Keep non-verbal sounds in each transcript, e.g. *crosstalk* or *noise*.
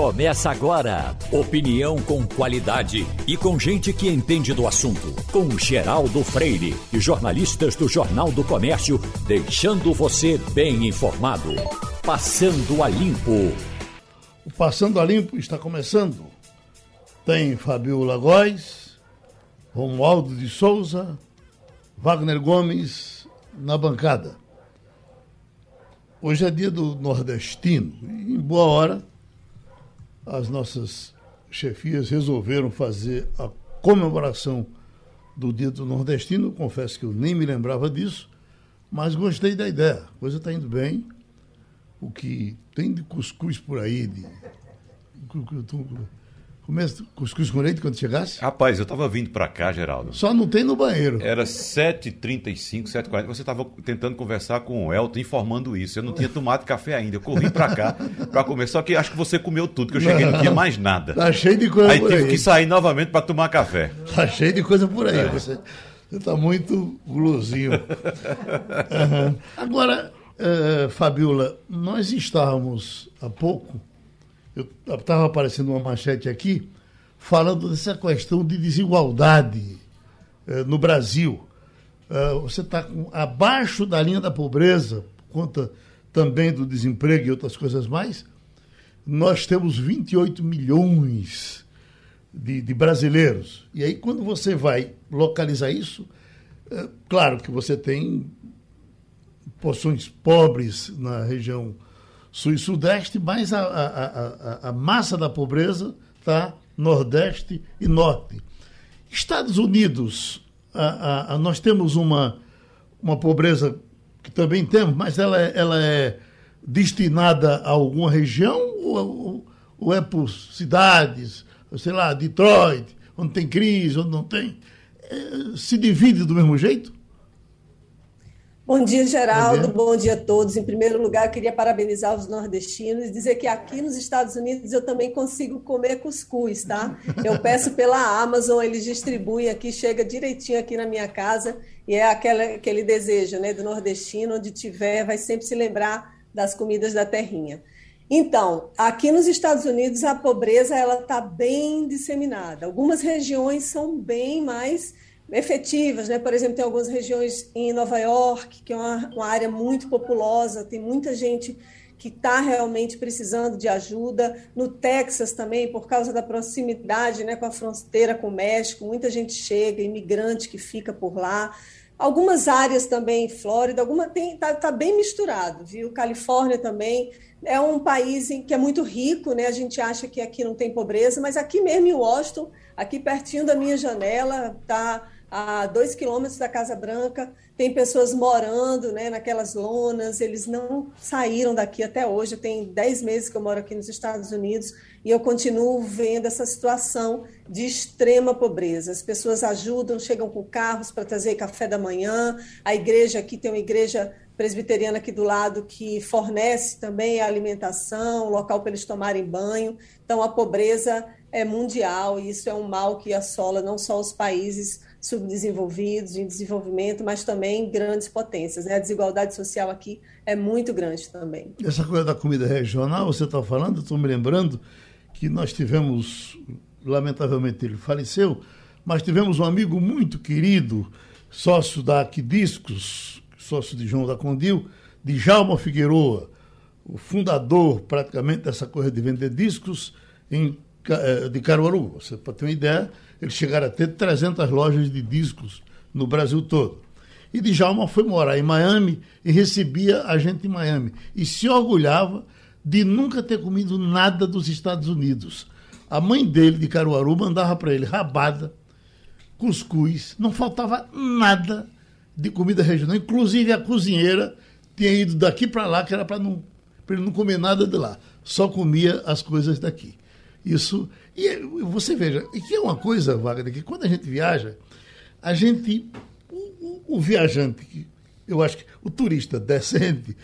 Começa agora. Opinião com qualidade e com gente que entende do assunto. Com Geraldo Freire e jornalistas do Jornal do Comércio, deixando você bem informado. Passando a Limpo. O Passando a Limpo está começando. Tem Fabiola Góes, Romualdo de Souza, Wagner Gomes na bancada. Hoje é dia do nordestino. E, em boa hora, as nossas chefias resolveram fazer a comemoração do dia do nordestino. Confesso que eu nem me lembrava disso, mas gostei da ideia. A coisa está indo bem. O que tem de cuscuz por aí, de Começa cuscuz com leite quando chegasse? Rapaz, eu estava vindo para cá, Geraldo. Só não tem no banheiro. Era 7h35, 7h40. Você estava tentando conversar com o Elton, informando isso. Eu não tinha tomado café ainda. Eu corri para cá para comer. Só que acho que você comeu tudo, que eu cheguei e não tinha mais nada. Tá cheio de coisa aí por aí. tive que sair novamente para tomar café. Tá cheio de coisa por aí. É. Você está muito gulosinho. *laughs* Uhum. Agora, uh, Fabiola, nós estávamos há pouco eu estava aparecendo uma manchete aqui falando dessa questão de desigualdade eh, no Brasil. Uh, você está abaixo da linha da pobreza, por conta também do desemprego e outras coisas mais. Nós temos 28 milhões de, de brasileiros. E aí, quando você vai localizar isso, é, claro que você tem porções pobres na região sul e sudeste, mas a, a, a, a massa da pobreza está nordeste e norte. Estados Unidos, nós temos uma, uma pobreza que também temos, mas ela é, ela é destinada a alguma região ou, ou é por cidades, sei lá, Detroit, onde tem crise, onde não tem? É, se divide do mesmo jeito? Bom dia, Geraldo. Bom dia. A todos. Em primeiro lugar, eu queria parabenizar os nordestinos e dizer que aqui nos Estados Unidos eu também consigo comer cuscuz, tá? Eu peço pela Amazon, eles distribuem aqui, chega direitinho aqui na minha casa e é aquela, aquele desejo, né, do nordestino, onde tiver, vai sempre se lembrar das comidas da terrinha. Então, aqui nos Estados Unidos a pobreza ela está bem disseminada. Algumas regiões são bem mais efetivas, né? Por exemplo, tem algumas regiões em Nova York, que é uma, uma área muito populosa, tem muita gente que está realmente precisando de ajuda. No Texas também, por causa da proximidade né, com a fronteira com o México, muita gente chega, imigrante que fica por lá. Algumas áreas também, Flórida, alguma tem tá, tá, bem misturado, viu? Califórnia também é um país em, que é muito rico, né? A gente acha que aqui não tem pobreza, mas aqui mesmo em Washington, aqui pertinho da minha janela, tá a dois quilômetros da Casa Branca, tem pessoas morando né, naquelas lonas, eles não saíram daqui até hoje. Tem dez meses que eu moro aqui nos Estados Unidos e eu continuo vendo essa situação de extrema pobreza. As pessoas ajudam, chegam com carros para trazer café da manhã. A igreja aqui tem uma igreja presbiteriana aqui do lado que fornece também a alimentação, local para eles tomarem banho. Então a pobreza é mundial e isso é um mal que assola não só os países subdesenvolvidos, em desenvolvimento, mas também grandes potências. Né? A desigualdade social aqui é muito grande também. Essa coisa da comida regional, você está falando, estou me lembrando que nós tivemos, lamentavelmente ele faleceu, mas tivemos um amigo muito querido, sócio da Aquidiscos, sócio de João da Condil, de Jalma Figueroa, o fundador praticamente dessa coisa de vender discos em, de Caruaru. Você pode ter uma ideia, eles chegaram a ter 300 lojas de discos no Brasil todo. E Djalma foi morar em Miami e recebia a gente em Miami. E se orgulhava de nunca ter comido nada dos Estados Unidos. A mãe dele, de Caruaru, mandava para ele rabada, cuscuz, não faltava nada de comida regional. Inclusive a cozinheira tinha ido daqui para lá, que era para ele não comer nada de lá. Só comia as coisas daqui. Isso. E você veja, e que é uma coisa, Wagner, que quando a gente viaja, a gente. O, o, viajante, eu acho que o turista decente,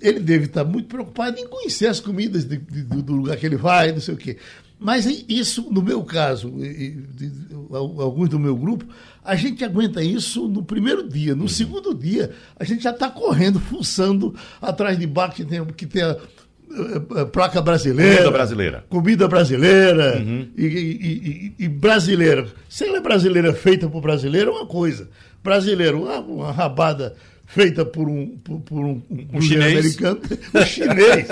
ele deve estar muito preocupado em conhecer as comidas de, de, do lugar que ele vai, não sei o quê. Mas isso, no meu caso, de, alguns do meu grupo, a gente aguenta isso no primeiro dia. No uhum. segundo dia, a gente já está correndo, fuçando atrás de bar que tem, que tem eh, placa brasileira. Comida brasileira. Comida brasileira uhum. e, e, e, e, brasileira. Se ela é brasileira feita por brasileiro, é uma coisa. Brasileiro, uma, uma rabada feita por um, por, por um, um, um chinês. americano, *laughs* um chinês.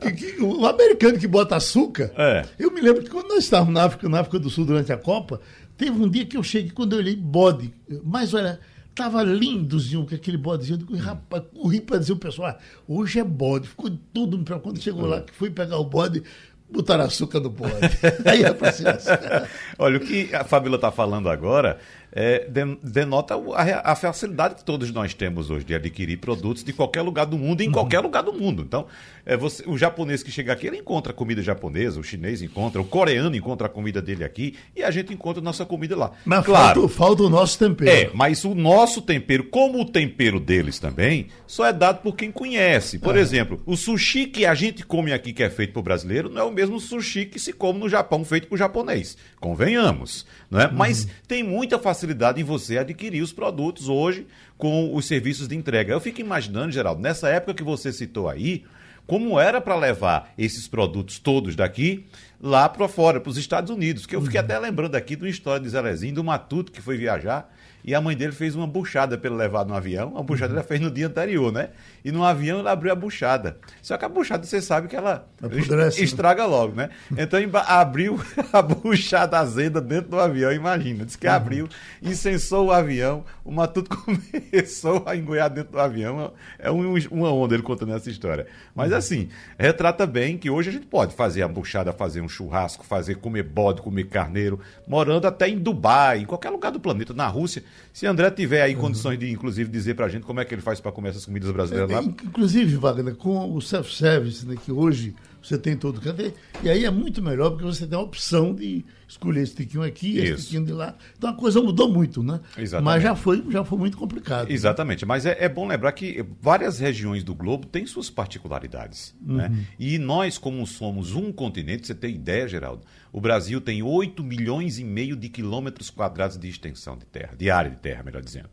que, que, o americano que bota açúcar. É. Eu me lembro que quando nós estávamos na África, na África do Sul durante a Copa, teve um dia que eu cheguei, quando eu olhei bode, mas olha, Tava lindozinho com aquele bodezinho. Eu digo, rapaz, corri para dizer o pessoal, ah, hoje é bode. Ficou tudo. Quando chegou lá, que fui pegar o bode, botaram açúcar no bode. *laughs* Aí é pra *laughs* Olha, o que a Fabíola está falando agora é, denota a, a, facilidade que todos nós temos hoje de adquirir produtos de qualquer lugar do mundo, em uhum. qualquer lugar do mundo. Então, é você, o japonês que chega aqui, ele encontra comida japonesa, o chinês encontra, o coreano encontra a comida dele aqui e a gente encontra a nossa comida lá. Mas claro, falta, falta o nosso tempero. É, mas o nosso tempero, como o tempero deles também, só é dado por quem conhece. Por é. exemplo, o sushi que a gente come aqui, que é feito por brasileiro, não é o mesmo sushi que se come no Japão, feito por japonês. Convenhamos. Não é? Uhum. Mas tem muita facilidade em você adquirir os produtos hoje com os serviços de entrega. Eu fico imaginando, Geraldo, nessa época que você citou aí, como era para levar esses produtos todos daqui lá para fora, para os Estados Unidos. Que eu fiquei uhum. até lembrando aqui de uma história de Zelezinho, do Matuto, que foi viajar e a mãe dele fez uma buchada para ele levar no avião. A buchada uhum. ela fez no dia anterior, né? E no avião ela abriu a buchada. Só que a buchada, você sabe que ela Apodrece, né? estraga né? logo, né? Então abriu *laughs* a buchada azeda dentro do avião, imagina. Diz que uhum. abriu, incensou o avião, o Matuto *laughs* começou a engoiar dentro do avião. É um, uma onda ele contando essa história. Mas uhum. assim, retrata bem que hoje a gente pode fazer a buchada, fazer um churrasco, fazer comer bode, comer carneiro, morando até em Dubai, em qualquer lugar do planeta, na Rússia. Se André tiver aí uhum. condições de, inclusive, dizer pra gente como é que ele faz para comer essas comidas brasileiras é, lá. Inclusive, Wagner, com o self-service, né, que hoje você tem todo canto, e aí é muito melhor porque você tem a opção de escolher esse tiquinho aqui, Isso. esse tiquinho de lá. Então a coisa mudou muito, né? Exatamente. Mas já foi, já foi muito complicado. Exatamente. Né? Mas é, é, bom lembrar que várias regiões do globo têm suas particularidades. Né? Uhum. Né? E nós, como somos um continente, você tem ideia, Geraldo? O Brasil tem 8 milhões e meio de quilômetros quadrados de extensão de terra, de área de terra, melhor dizendo.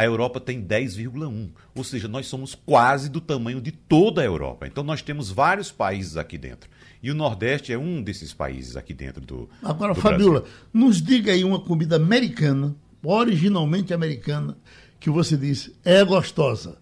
A Europa tem 10,1, ou seja, nós somos quase do tamanho de toda a Europa. Então nós temos vários países aqui dentro. E o Nordeste é um desses países aqui dentro do. Agora, do Fabiola, Brasil. nos diga aí uma comida americana, originalmente americana, que você disse é gostosa.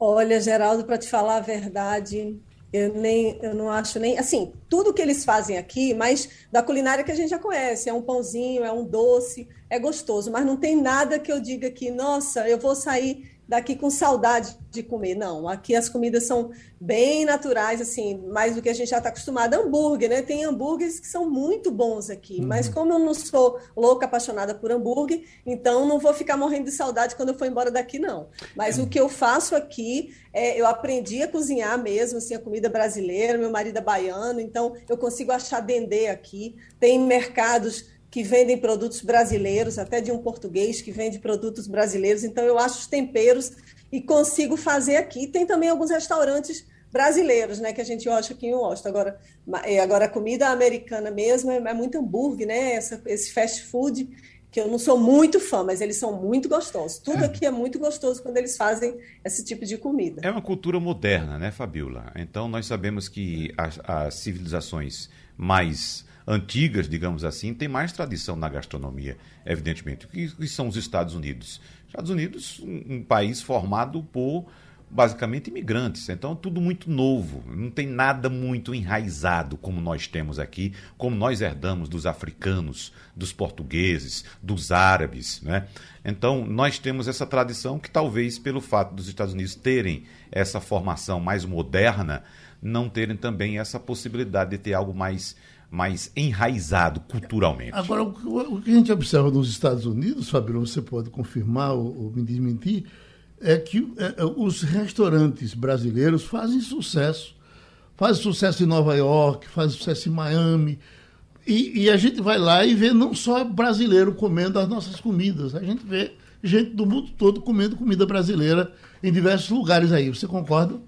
Olha, Geraldo, para te falar a verdade, eu nem, eu não acho nem assim, tudo que eles fazem aqui, mas da culinária que a gente já conhece, é um pãozinho, é um doce, é gostoso, mas não tem nada que eu diga que, nossa, eu vou sair daqui com saudade de comer. Não, aqui as comidas são bem naturais, assim, mais do que a gente já está acostumado. Hambúrguer, né? Tem hambúrgueres que são muito bons aqui, uhum. mas como eu não sou louca, apaixonada por hambúrguer, então não vou ficar morrendo de saudade quando eu for embora daqui, não. Mas uhum. o que eu faço aqui, é, eu aprendi a cozinhar mesmo, assim, a comida brasileira, meu marido é baiano, então eu consigo achar dendê aqui. Tem mercados que vendem produtos brasileiros, até de um português que vende produtos brasileiros. Então, eu acho os temperos e consigo fazer aqui. Tem também alguns restaurantes brasileiros, né, que a gente acha aqui em Washington. Agora, é, agora a comida americana mesmo é, é muito hambúrguer, né, Essa, esse fast food, que eu não sou muito fã, mas eles são muito gostosos. Tudo é. aqui é muito gostoso quando eles fazem esse tipo de comida. É uma cultura moderna, né, Fabiola? Então, nós sabemos que as, as civilizações mais antigas, digamos assim, tem mais tradição na gastronomia, evidentemente, que, que são os Estados Unidos. Estados Unidos, um, um país formado por basicamente imigrantes. Então, tudo muito novo, não tem nada muito enraizado como nós temos aqui, como nós herdamos dos africanos, dos portugueses, dos árabes. Né? Então, nós temos essa tradição que talvez pelo fato dos Estados Unidos terem essa formação mais moderna, não terem também essa possibilidade de ter algo mais mais enraizado culturalmente. Agora, o que a gente observa nos Estados Unidos, Fabio, você pode confirmar ou, ou me desmentir, é que é, é, os restaurantes brasileiros fazem sucesso. Fazem sucesso em Nova York, fazem sucesso em Miami. E, e, a gente vai lá e vê não só brasileiro comendo as nossas comidas, a gente vê gente do mundo todo comendo comida brasileira em diversos lugares aí. Você concorda?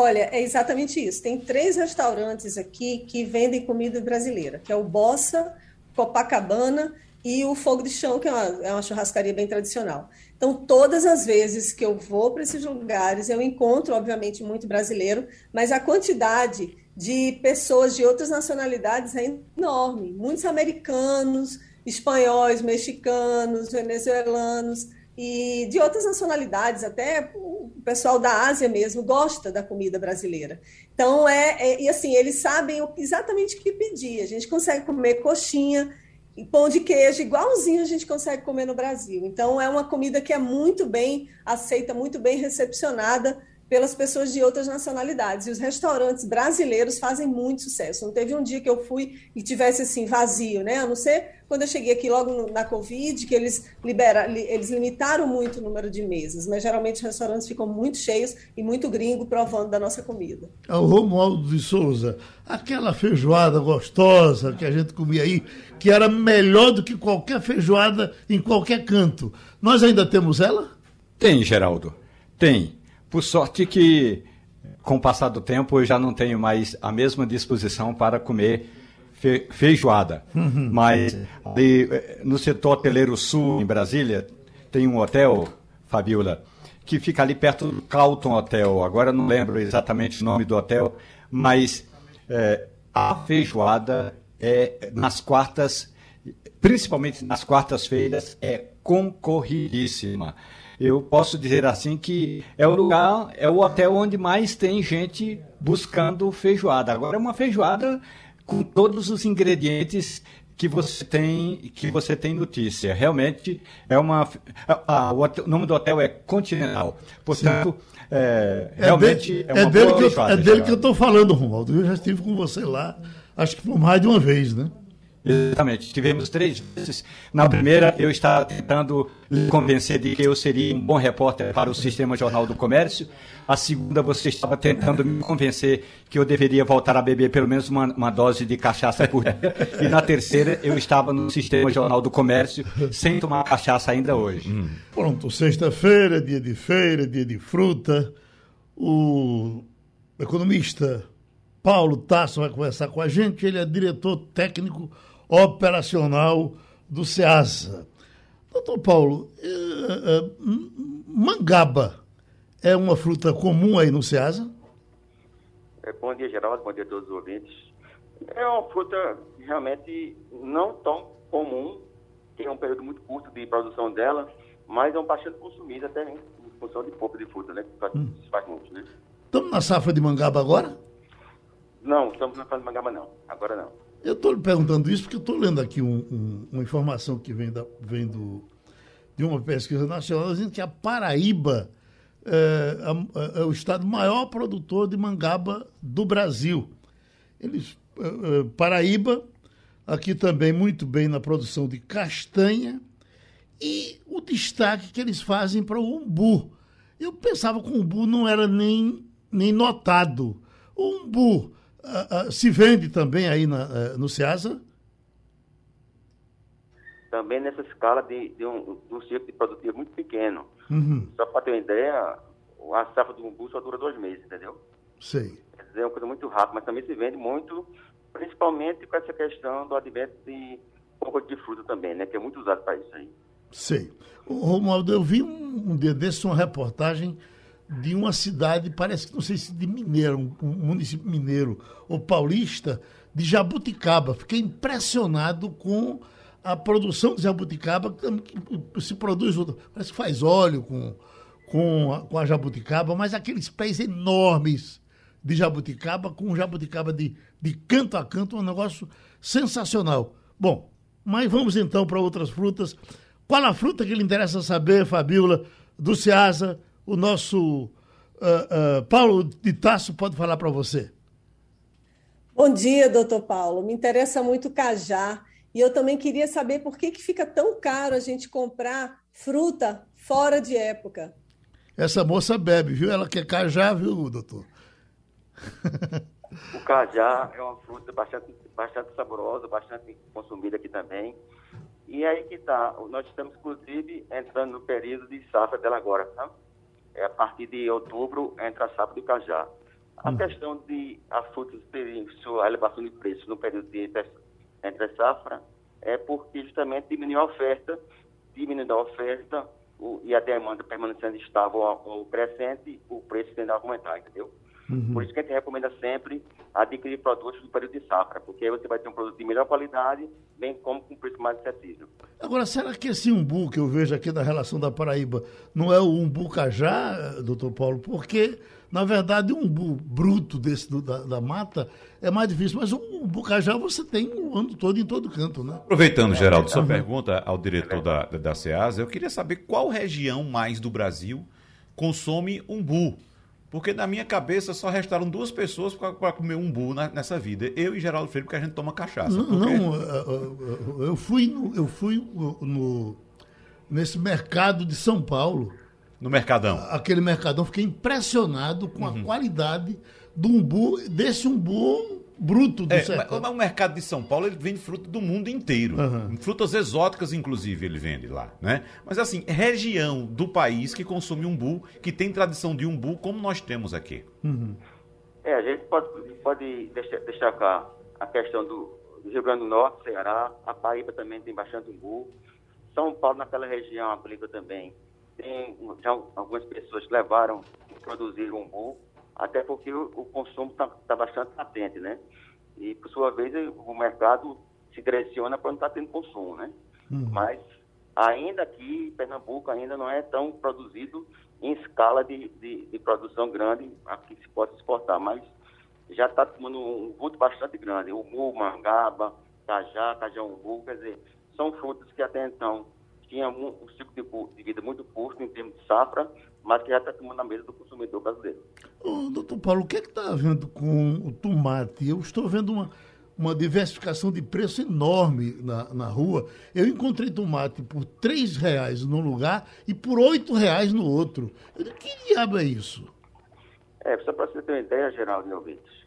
Olha, é exatamente isso. Tem três restaurantes aqui que vendem comida brasileira, que é o Bossa, Copacabana e o Fogo de Chão, que é uma, é uma churrascaria bem tradicional. Então, todas as vezes que eu vou para esses lugares, eu encontro, obviamente, muito brasileiro, mas a quantidade de pessoas de outras nacionalidades é enorme. Muitos americanos, espanhóis, mexicanos, venezuelanos e de outras nacionalidades, até o pessoal da Ásia mesmo gosta da comida brasileira. Então, é, é e assim, eles sabem exatamente o que pedir. A gente consegue comer coxinha, e pão de queijo igualzinho a gente consegue comer no Brasil. Então é uma comida que é muito bem aceita, muito bem recepcionada pelas pessoas de outras nacionalidades. E os restaurantes brasileiros fazem muito sucesso. Não teve um dia que eu fui e tivesse assim vazio, né? A não ser quando eu cheguei aqui logo na Covid, que eles libera, eles limitaram muito o número de mesas, mas geralmente os restaurantes ficam muito cheios e muito gringo provando da nossa comida. É o Romualdo de Souza, aquela feijoada gostosa que a gente comia aí, que era melhor do que qualquer feijoada em qualquer canto. Nós ainda temos ela? Tem, Geraldo. Tem. Por sorte que, com o passar do tempo, eu já não tenho mais a mesma disposição para comer fe feijoada. Uhum. Mas ali, eh, no setor hoteleiro sul, em Brasília, tem um hotel, Fabiola, que fica ali perto do Calton Hotel. Agora não lembro exatamente o nome do hotel, mas é, a feijoada é nas quartas, principalmente nas quartas-feiras, é concorridíssima eu posso dizer assim que é o lugar, é o hotel onde mais tem gente buscando feijoada. Agora é uma feijoada com todos os ingredientes que você tem que você tem notícia. Realmente é uma a, o, hotel, o, nome do hotel é Continental. Portanto, é, é, realmente é, de, é, uma dele, que eu, é dele que eu estou falando, Romualdo. Eu já estive com você lá, acho que por mais de uma vez, né? Exatamente. Tivemos três vezes. Na primeira, eu estava tentando lhe convencer de que eu seria um bom repórter para o Sistema Jornal do Comércio. A segunda, você estava tentando me convencer que eu deveria voltar a beber pelo menos uma, uma dose de cachaça por dia. E na terceira, eu estava no Sistema Jornal do Comércio sem tomar cachaça ainda hoje. Hum. Pronto, sexta-feira, dia de feira, dia de fruta. O economista Paulo Tasso vai conversar com a gente. Ele é diretor técnico operacional do SEASA. Doutor Paulo, eh, eh, mangaba é uma fruta comum aí no SEASA? É, bom dia, Geraldo. Bom dia a todos os ouvintes. É uma fruta realmente não tão comum, tem um período muito curto de produção dela, mas é um bastante consumida até em função de pouco de fruta, né? Que hum. faz muito, né? Estamos na safra de mangaba agora? Não, estamos na safra de mangaba não. Agora não. Eu estou lhe perguntando isso porque estou lendo aqui um, um, uma informação que vem, da, vem do, de uma pesquisa nacional dizendo que a Paraíba é, é, é, o estado maior produtor de mangaba do Brasil. Eles, é, é, Paraíba, aqui também muito bem na produção de castanha e o destaque que eles fazem para o umbu. Eu pensava que o umbu não era nem, nem notado. O umbu Uh, uh, se vende também aí na, uh, no Ceasa? Também nessa escala de, de, um, de um ciclo de produtivo muito pequeno. Uhum. Só para ter uma ideia, a safra do umbu só dura dois meses, entendeu? Sei. Quer dizer, é uma coisa muito rápida, mas também se vende muito, principalmente com essa questão do advento de pouco de fruta também, né? Que é muito usado para isso aí. Sei. Romualdo, eu vi um, um dia desses uma reportagem de uma cidade, parece que não sei se de mineiro, um, município mineiro ou paulista, de jabuticaba. Fiquei impressionado com a produção de jabuticaba, que se produz, parece que faz óleo com, com, a, com a jabuticaba, mas aqueles pés enormes de jabuticaba, com jabuticaba de, de canto a canto, um negócio sensacional. Bom, mas vamos então para outras frutas. Qual a fruta que lhe interessa saber, Fabiola, do Ceasa, o nosso uh, uh, Paulo de Tasso pode falar para você. Bom dia, doutor Paulo. Me interessa muito o cajá. E eu também queria saber por que, que fica tão caro a gente comprar fruta fora de época. Essa moça bebe, viu? Ela quer cajá, viu, doutor? O cajá é uma fruta bastante, bastante saborosa, bastante consumida aqui também. E aí que está, nós estamos, inclusive, entrando no período de safra dela agora, tá? É, a partir de outubro entra a safra do cajá. A hum. questão de as frutas terem sua elevação de preço no período de entre, entre safra é porque justamente diminuiu a oferta, diminuindo a oferta o, e a demanda permanecendo estável ou, crescente, o preço tende a aumentar, entendeu? Uhum. Por isso que a gente recomenda sempre adquirir produtos no período de safra, porque aí você vai ter um produto de melhor qualidade, bem como com preço mais acessível. Agora, será que esse umbu que eu vejo aqui da relação da Paraíba não é o umbu cajá, doutor Paulo? Porque, na verdade, um umbu bruto desse do, da, da, mata é mais difícil, mas o umbu cajá você tem o ano todo em todo canto, né? Aproveitando, Geraldo, sua uhum. pergunta ao diretor da, da SEASA, eu queria saber qual região mais do Brasil consome umbu. Porque na minha cabeça só restaram duas pessoas para comer umbu na, nessa vida. Eu e Geraldo Freire, porque a gente toma cachaça. Não, porque... não eu, eu fui, no, eu fui no, nesse mercado de São Paulo. No Mercadão? Aquele Mercadão. Fiquei impressionado com a uhum. qualidade do umbu, desse umbu bruto do é, sertão. Mas o mercado de São Paulo ele vende fruta do mundo inteiro. Uhum. Frutas exóticas, inclusive, ele vende lá. Né? Mas assim, região do país que consome umbu, que tem tradição de umbu, como nós temos aqui. Uhum. É, a gente pode, pode destacar a questão do, do Rio Grande do Norte, Ceará, a Paraíba também tem bastante umbu. São Paulo, naquela região, aplica também. Tem já algumas pessoas que levaram e produziram umbu até porque o, o consumo está tá bastante latente, né? E, por sua vez, o mercado se direciona para não estar tá tendo consumo, né? Uhum. Mas, ainda aqui, Pernambuco ainda não é tão produzido em escala de, de, de produção grande, aqui se pode exportar, mas já está tomando um vulto bastante grande. O mu, mangaba, cajá, cajá-umbu, quer dizer, são frutas que até então tinham um, um ciclo de, de vida muito curto em termos de safra, mas que já está tomando na mesa do consumidor brasileiro. Ô, doutor Paulo, o que é está havendo com o tomate? Eu estou vendo uma, uma diversificação de preço enorme na, na rua. Eu encontrei tomate por R$ reais num lugar e por R$ reais no outro. Eu digo, que diabo é isso? É, só para você ter uma ideia, Geraldo e ouvintes,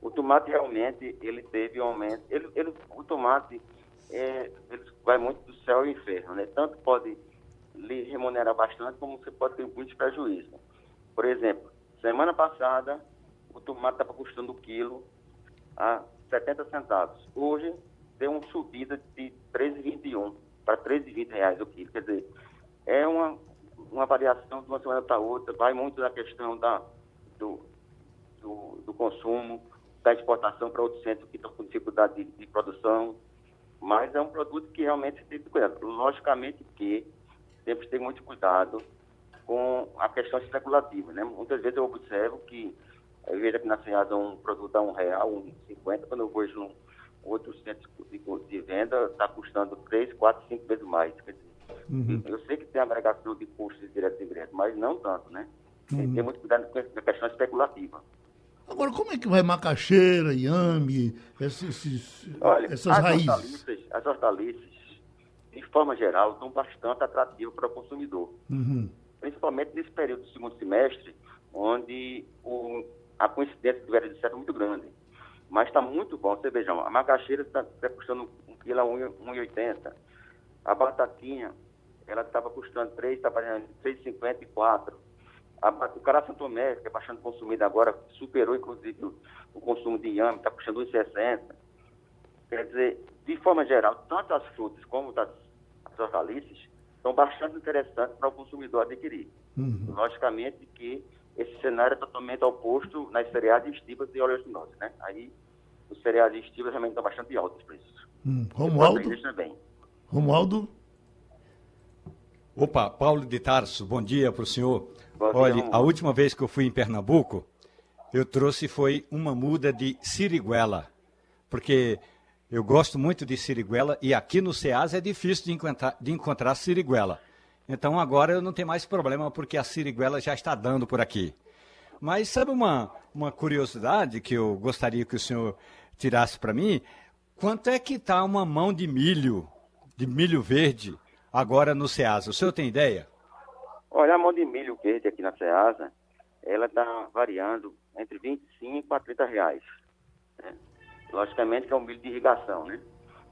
o tomate realmente ele teve um aumento. Ele, ele, o tomate é, ele vai muito do céu ao inferno, né? Tanto pode lhe remunerar bastante, como você pode ter muitos prejuízos. Por exemplo, semana passada, o tomate estava custando o quilo a 70 centavos. Hoje, deu uma subida de 13,21 para 13,20 reais o quilo. Quer dizer, é uma, uma variação de uma semana para outra, vai muito da questão da, do, do, do consumo, da exportação para outros centros que estão com dificuldade de, de produção, mas é um produto que realmente tem que cuidar. Logicamente que temos que ter muito cuidado com a questão especulativa, né? Muitas vezes eu observo que eu vejo aqui na Ceasa um produto a um real, um cinquenta, quando eu vejo um outro centro de, de venda está custando três, quatro, cinco vezes mais. Quer dizer, uhum. Eu sei que tem agregação de custos direto e indireto, mas não tanto, né? Tem que ter uhum. muito cuidado com a questão especulativa. Agora, como é que vai macaxeira, inhame, esses, Olha, essas as raízes? Hortaliças, as hortaliças, de forma geral, são bastante atrativas para o consumidor. Uhum. Principalmente nesse período do segundo semestre, onde o, a coincidência do verão de certo é muito grande. Mas está muito bom. Você veja, a macaxeira está tá custando um quilo a 1,80. Batatinha, ela estava custando 3, estava 3,50 e 4 a, o Cará Santo Tomé, que é bastante consumido agora, superou inclusive o, o consumo de inhame, está puxando 1,60. Quer dizer, de forma geral, tanto as frutas como as hortaliças são bastante interessantes para o consumidor adquirir. Uhum. Logicamente que esse cenário é totalmente oposto nas cereais estivas e oleaginosas, né? Aí os cereais estivas realmente estão bastante altos os preços. Hum. Romualdo? Também. Romualdo? Opa, Paulo de Tarso, bom dia para o senhor. Olha, a última vez que eu fui em Pernambuco, eu trouxe foi uma muda de siriguela, porque eu gosto muito de siriguela e aqui no Ceasa é difícil de encontrar, de encontrar siriguela. Então agora eu não tenho mais problema porque a siriguela já está dando por aqui. Mas sabe uma, uma curiosidade que eu gostaria que o senhor tirasse para mim? Quanto é que está uma mão de milho, de milho verde, agora no Ceasa? O senhor tem ideia? Olha, a mão de milho verde aqui na Ceasa, ela está variando entre 25 a 30 reais. Né? Logicamente que é um milho de irrigação, né?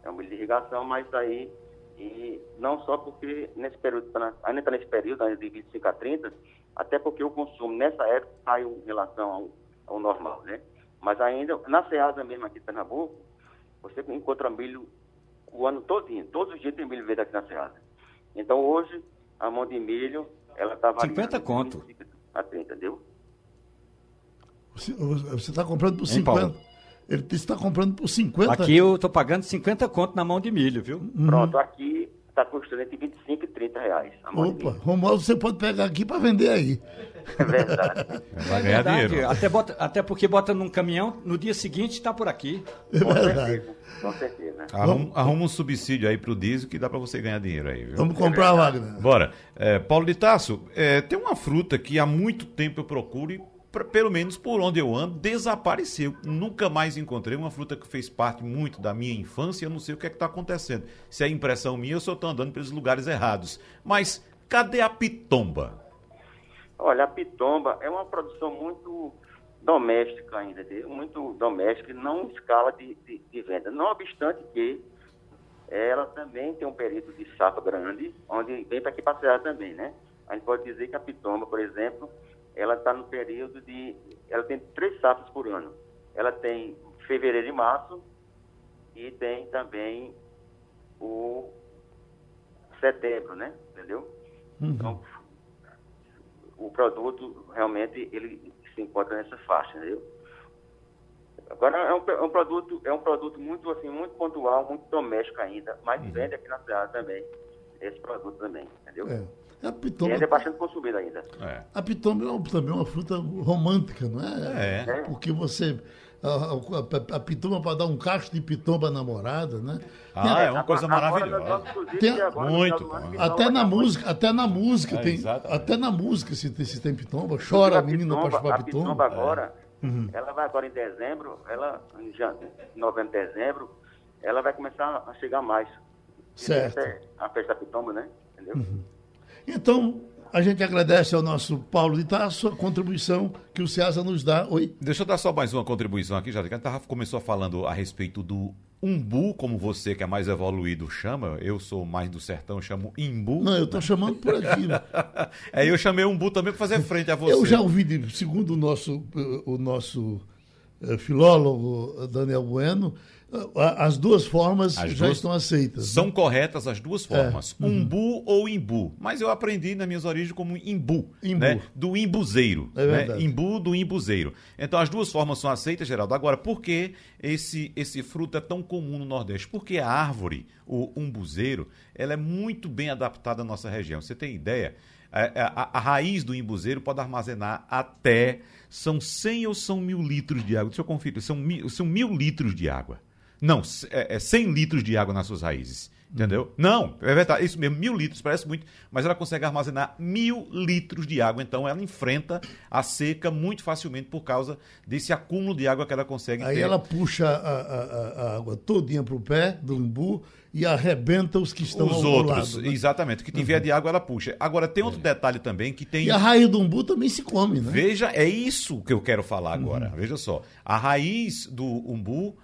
É um milho de irrigação, mas aí, e não só porque nesse período, ainda está nesse período, ainda de 25 a 30, até porque o consumo nessa época caiu em relação ao, ao normal, né? Mas ainda, na Ceasa mesmo aqui em Pernambuco, você encontra milho o ano todinho. Todos os dias tem milho verde aqui na Seasa. Então hoje, a mão de milho, ela está variando. 50 conto. A 30, entendeu? Você está comprando por 50. Ele está comprando por 50. Aqui eu estou pagando 50 conto na mão de milho, viu? Uhum. Pronto, aqui está custando entre 25 e 30 reais. Opa, Romualdo, você pode pegar aqui para vender aí. É verdade. *laughs* Vai ganhar dinheiro. Até, bota, até porque bota num caminhão, no dia seguinte está por aqui. É verdade. Com certeza. Arruma, arruma um subsídio aí para o diesel que dá para você ganhar dinheiro aí. Viu? Vamos comprar, é Wagner. Bora. É, Paulo de Tasso, é, tem uma fruta que há muito tempo eu procuro e pelo menos por onde eu ando, desapareceu. Nunca mais encontrei uma fruta que fez parte muito da minha infância. Eu não sei o que é está acontecendo. Se é impressão minha, eu só estou andando pelos lugares errados. Mas cadê a pitomba? Olha, a pitomba é uma produção muito doméstica ainda, muito doméstica, não escala de, de, de venda. Não obstante que ela também tem um período de safra grande, onde vem para aqui passear também, né? A gente pode dizer que a pitomba, por exemplo, ela está no período de. Ela tem três safras por ano. Ela tem fevereiro e março e tem também o setembro, né? Entendeu? Uhum. Então, o produto realmente ele se encontra nessa faixa, entendeu? Agora é um, é um, produto é um produto muito assim muito pontual, muito doméstico ainda, mas uhum. vende aqui na cidade também esse produto também, entendeu? É. A pitoma, e ainda é bastante consumida ainda. É. A pitoma é também uma fruta romântica, não é? É. Porque você. A, a, a pitoma para dar um cacho de pitoma namorada, né? Ah, é uma coisa maravilhosa. Tem, muito. Até na música, até na música é, tem. Até na música se tem, se tem pitoma, chora a menina para chupar pitoma. A pitoma agora, é. uhum. ela vai agora em dezembro, ela, em novembro, dezembro, ela vai começar a chegar mais. Certo. A festa da pitoma, né? Entendeu? Uhum. Então, a gente agradece ao nosso Paulo de Tasso a contribuição que o Ceasa nos dá. Oi. Deixa eu dar só mais uma contribuição aqui, já que a gente começou falando a respeito do umbu, como você que é mais evoluído chama. Eu sou mais do sertão, chamo imbu. Não, eu estou chamando por aqui. *laughs* É, eu chamei umbu também para fazer frente a você. Eu já ouvi, segundo o nosso, o nosso eh, filólogo Daniel Bueno, as duas formas as já duas estão aceitas. São né? corretas as duas é. formas, é. uhum. umbu ou imbu. Mas eu aprendi nas minhas origens como imbu, imbu. Né? do imbuzeiro. É né? Imbu do imbuzeiro. Então as duas formas são aceitas, Geraldo. Agora, por que esse, esse fruto é tão comum no Nordeste? Porque a árvore, o umbuzeiro, ela é muito bem adaptada à nossa região. Você tem ideia? A, a, a, raiz do imbuzeiro pode armazenar até. São 100 ou são mil litros de água? Deixa eu conferir. São mil, são mil litros de água. Não, é, é 100 litros de água nas suas raízes. Entendeu? Não, é verdade, isso mesmo, mil litros, parece muito, mas ela consegue armazenar mil litros de água, então ela enfrenta a seca muito facilmente por causa desse acúmulo de água que ela consegue Aí ter. ela puxa a, a, a água todinha para o pé do umbu e arrebenta os que estão os outros, lado, né? exatamente. O que tiver uhum. de água ela puxa. Agora tem outro é. detalhe também que tem. E a raiz do umbu também se come, né? Veja, é isso que eu quero falar agora. Uhum. Veja só, a raiz do umbu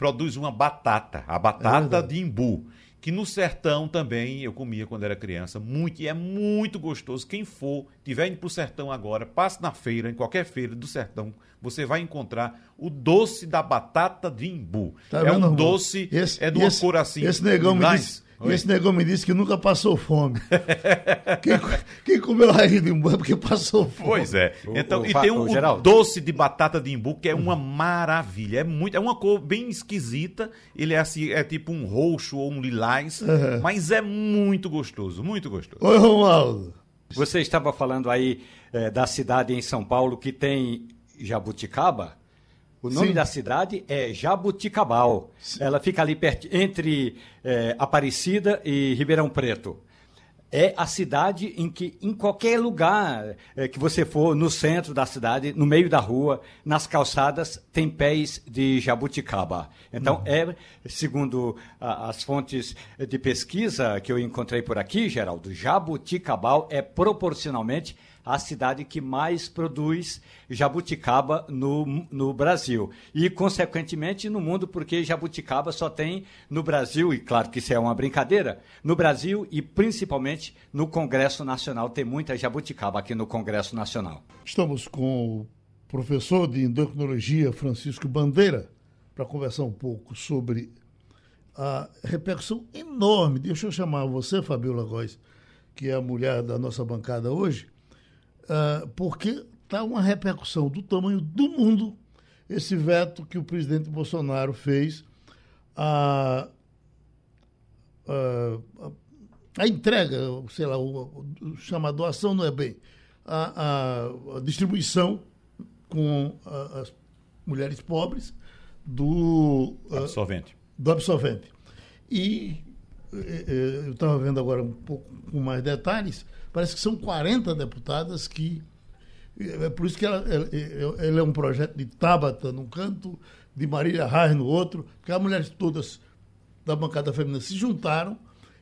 produz uma batata, a batata é de imbu, que no sertão também eu comia quando era criança, muito e é muito gostoso. Quem for, tiver indo para o sertão agora, passe na feira, em qualquer feira do sertão, você vai encontrar o doce da batata de imbu. Tá é um doce, esse, é de uma esse, cor assim. Esse negão me disse, Oi? Esse negócio me disse que nunca passou fome. *laughs* quem, quem, comeu raiz de imbu é porque passou fome. Pois é. Então, o, o, e tem um o doce de batata de imbu que é uma maravilha. É muito, é uma cor bem esquisita. Ele é assim, é tipo um roxo ou um lilás, uhum. mas é muito gostoso, muito gostoso. Oi, Romualdo. Você estava falando aí é, da cidade em São Paulo que tem jabuticaba? O nome Sim. da cidade é Jabuticabal. Sim. Ela fica ali perto, entre é, Aparecida e Ribeirão Preto. É a cidade em que, em qualquer lugar é, que você for, no centro da cidade, no meio da rua, nas calçadas, tem pés de jabuticaba. Então, uhum. é, segundo a, as fontes de pesquisa que eu encontrei por aqui, Geraldo, Jabuticabal é proporcionalmente a cidade que mais produz jabuticaba no, no Brasil. E, consequentemente, no mundo, porque jabuticaba só tem no Brasil, e claro que isso é uma brincadeira, no Brasil e principalmente no Congresso Nacional. Tem muita jabuticaba aqui no Congresso Nacional. Estamos com o professor de endocrinologia Francisco Bandeira para conversar um pouco sobre a repercussão enorme. Deixa eu chamar você, Fabiola Góes, que é a mulher da nossa bancada hoje, uh, porque está uma repercussão do tamanho do mundo esse veto que o presidente Bolsonaro fez a, a, a entrega, sei lá, o, o, chama doação não é bem, a, a, a distribuição com as mulheres pobres do absorvente. do absorvente. E eu estava vendo agora um pouco com mais detalhes, parece que são 40 deputadas que. É por isso que ela, ela é um projeto de Tabata num canto, de Marília Reis no outro, porque as mulheres todas da bancada feminina se juntaram,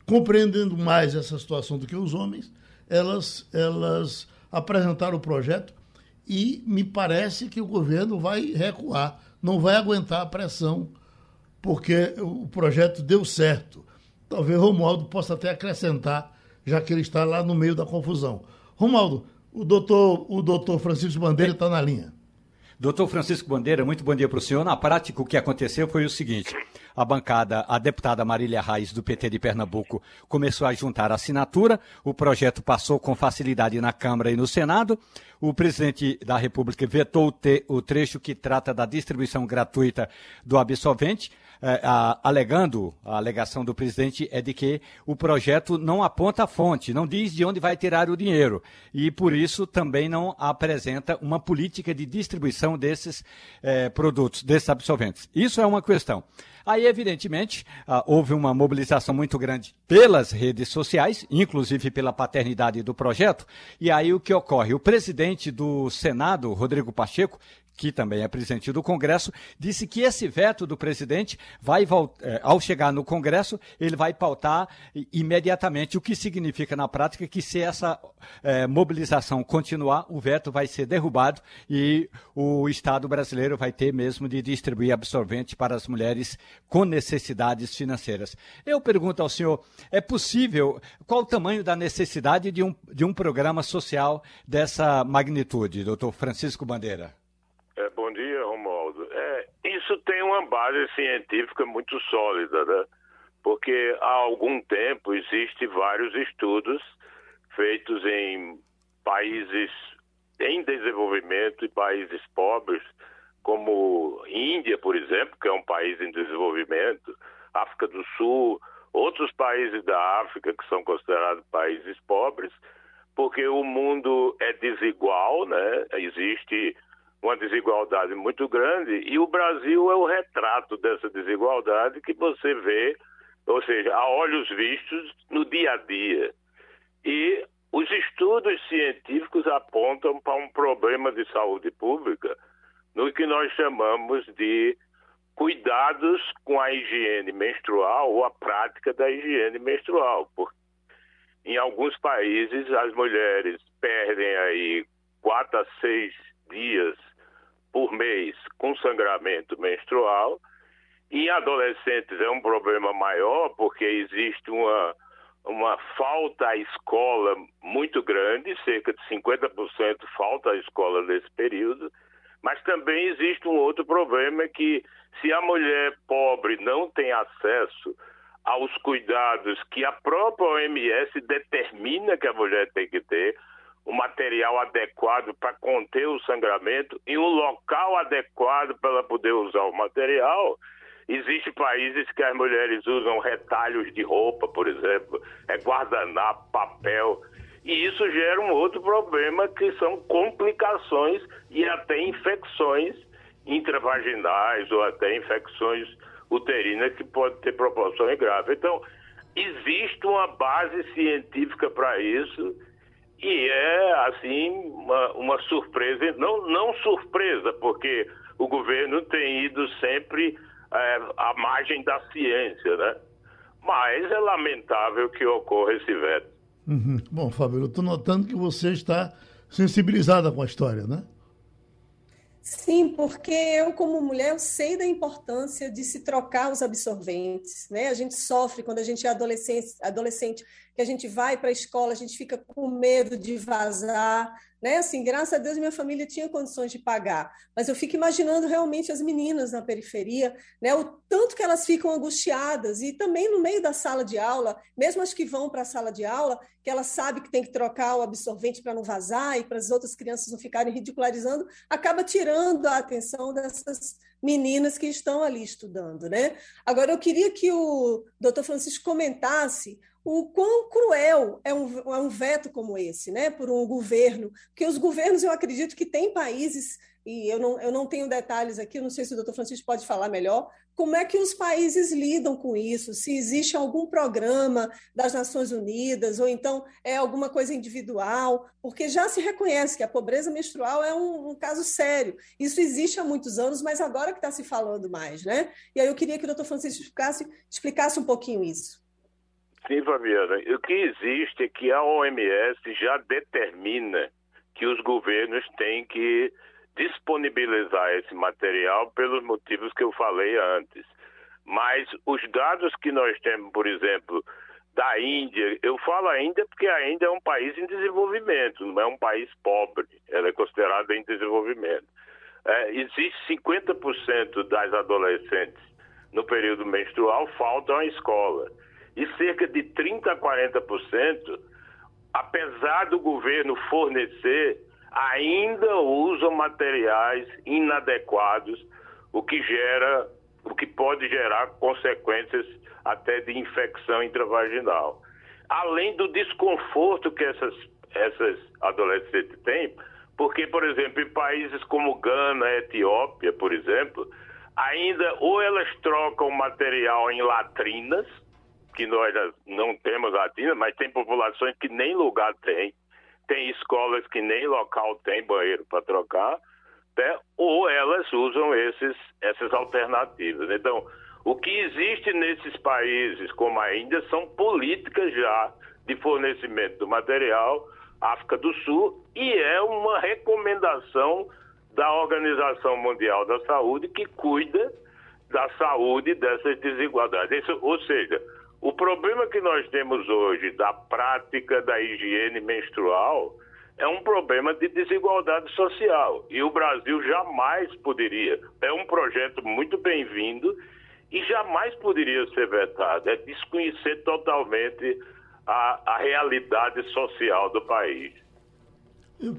compreendendo mais essa situação do que os homens, elas, elas apresentaram o projeto e me parece que o governo vai recuar, não vai aguentar a pressão, porque o projeto deu certo. Talvez Romualdo possa até acrescentar, já que ele está lá no meio da confusão. Romualdo, o doutor, o doutor Francisco Bandeira está na linha. Doutor Francisco Bandeira, muito bom dia para o senhor. Na prática, o que aconteceu foi o seguinte: a bancada, a deputada Marília Reis, do PT de Pernambuco, começou a juntar assinatura, o projeto passou com facilidade na Câmara e no Senado, o presidente da República vetou o trecho que trata da distribuição gratuita do absolvente a, alegando, a alegação do presidente é de que o projeto não aponta a fonte, não diz de onde vai tirar o dinheiro. E por isso também não apresenta uma política de distribuição desses é, produtos, desses absorventes. Isso é uma questão. Aí, evidentemente, houve uma mobilização muito grande pelas redes sociais, inclusive pela paternidade do projeto. E aí o que ocorre? O presidente do Senado, Rodrigo Pacheco, que também é presidente do Congresso, disse que esse veto do presidente vai, eh, ao chegar no Congresso, ele vai pautar imediatamente, o que significa na prática que se essa é, mobilização continuar, o veto vai ser derrubado e o Estado brasileiro vai ter mesmo de distribuir absorvente para as mulheres com necessidades financeiras. Eu pergunto ao senhor, é possível, qual o tamanho da necessidade de um, de um programa social dessa magnitude, doutor Francisco Bandeira? É, bom dia, Romualdo. É, isso tem uma base científica muito sólida, né? Porque há algum tempo existem vários estudos feitos em países em desenvolvimento e países pobres, como Índia, por exemplo, que é um país em desenvolvimento, África do Sul, outros países da África que são considerados países pobres, porque o mundo é desigual, né? Existe uma desigualdade muito grande e o Brasil é o retrato dessa desigualdade que você vê, ou seja, a olhos vistos no dia a dia. E os estudos científicos apontam para um problema de saúde pública no que nós chamamos de cuidados com a higiene menstrual ou a prática da higiene menstrual. Porque em alguns países as mulheres perdem aí quatro a seis dias por mês com sangramento menstrual. Em adolescentes é um problema maior porque existe uma, uma falta à escola muito grande, cerca de 50% falta à escola nesse período. Mas também existe um outro problema que se a mulher pobre não tem acesso aos cuidados que a própria OMS determina que a mulher tem que ter, material adequado para conter o sangramento e um local adequado para ela poder usar o material. Existem países que as mulheres usam retalhos de roupa, por exemplo, é guardanapo, papel. E isso gera um outro problema que são complicações e até infecções intravaginais ou até infecções uterinas que podem ter proporções graves. Então, existe uma base científica para isso e é, assim, uma, uma surpresa, não, não surpresa, porque o governo tem ido sempre é, à margem da ciência, né? Mas é lamentável que ocorra esse veto. Uhum. Bom, Fábio, eu estou notando que você está sensibilizada com a história, né? Sim, porque eu, como mulher, eu sei da importância de se trocar os absorventes. Né? A gente sofre quando a gente é adolescente, adolescente que a gente vai para a escola, a gente fica com medo de vazar, né? Assim, graças a Deus minha família tinha condições de pagar, mas eu fico imaginando realmente as meninas na periferia, né? O tanto que elas ficam angustiadas e também no meio da sala de aula, mesmo as que vão para a sala de aula, que elas sabem que tem que trocar o absorvente para não vazar e para as outras crianças não ficarem ridicularizando, acaba tirando a atenção dessas meninas que estão ali estudando, né? Agora eu queria que o Dr. Francisco comentasse o quão cruel é um, é um veto como esse, né, por um governo, porque os governos, eu acredito que tem países, e eu não, eu não tenho detalhes aqui, não sei se o doutor Francisco pode falar melhor, como é que os países lidam com isso, se existe algum programa das Nações Unidas, ou então é alguma coisa individual, porque já se reconhece que a pobreza menstrual é um, um caso sério. Isso existe há muitos anos, mas agora que está se falando mais, né? E aí eu queria que o doutor Francisco explicasse, explicasse um pouquinho isso. Sim, Fabiana. O que existe é que a OMS já determina que os governos têm que disponibilizar esse material pelos motivos que eu falei antes. Mas os dados que nós temos, por exemplo, da Índia, eu falo ainda porque a Índia é um país em desenvolvimento, não é um país pobre, ela é considerada em desenvolvimento. É, existe 50% das adolescentes no período menstrual faltam à escola e cerca de 30% a 40%, apesar do governo fornecer, ainda usam materiais inadequados, o que gera, o que pode gerar consequências até de infecção intravaginal. Além do desconforto que essas, essas adolescentes têm, porque, por exemplo, em países como Gana, Etiópia, por exemplo, ainda ou elas trocam material em latrinas, que nós não temos latina, mas tem populações que nem lugar tem, tem escolas que nem local tem banheiro para trocar, né? ou elas usam esses, essas alternativas. Então, o que existe nesses países, como a Índia, são políticas já de fornecimento do material, África do Sul, e é uma recomendação da Organização Mundial da Saúde que cuida da saúde dessas desigualdades. Isso, ou seja, o problema que nós temos hoje da prática da higiene menstrual é um problema de desigualdade social. E o Brasil jamais poderia. É um projeto muito bem-vindo e jamais poderia ser vetado. É desconhecer totalmente a, a realidade social do país. Eu,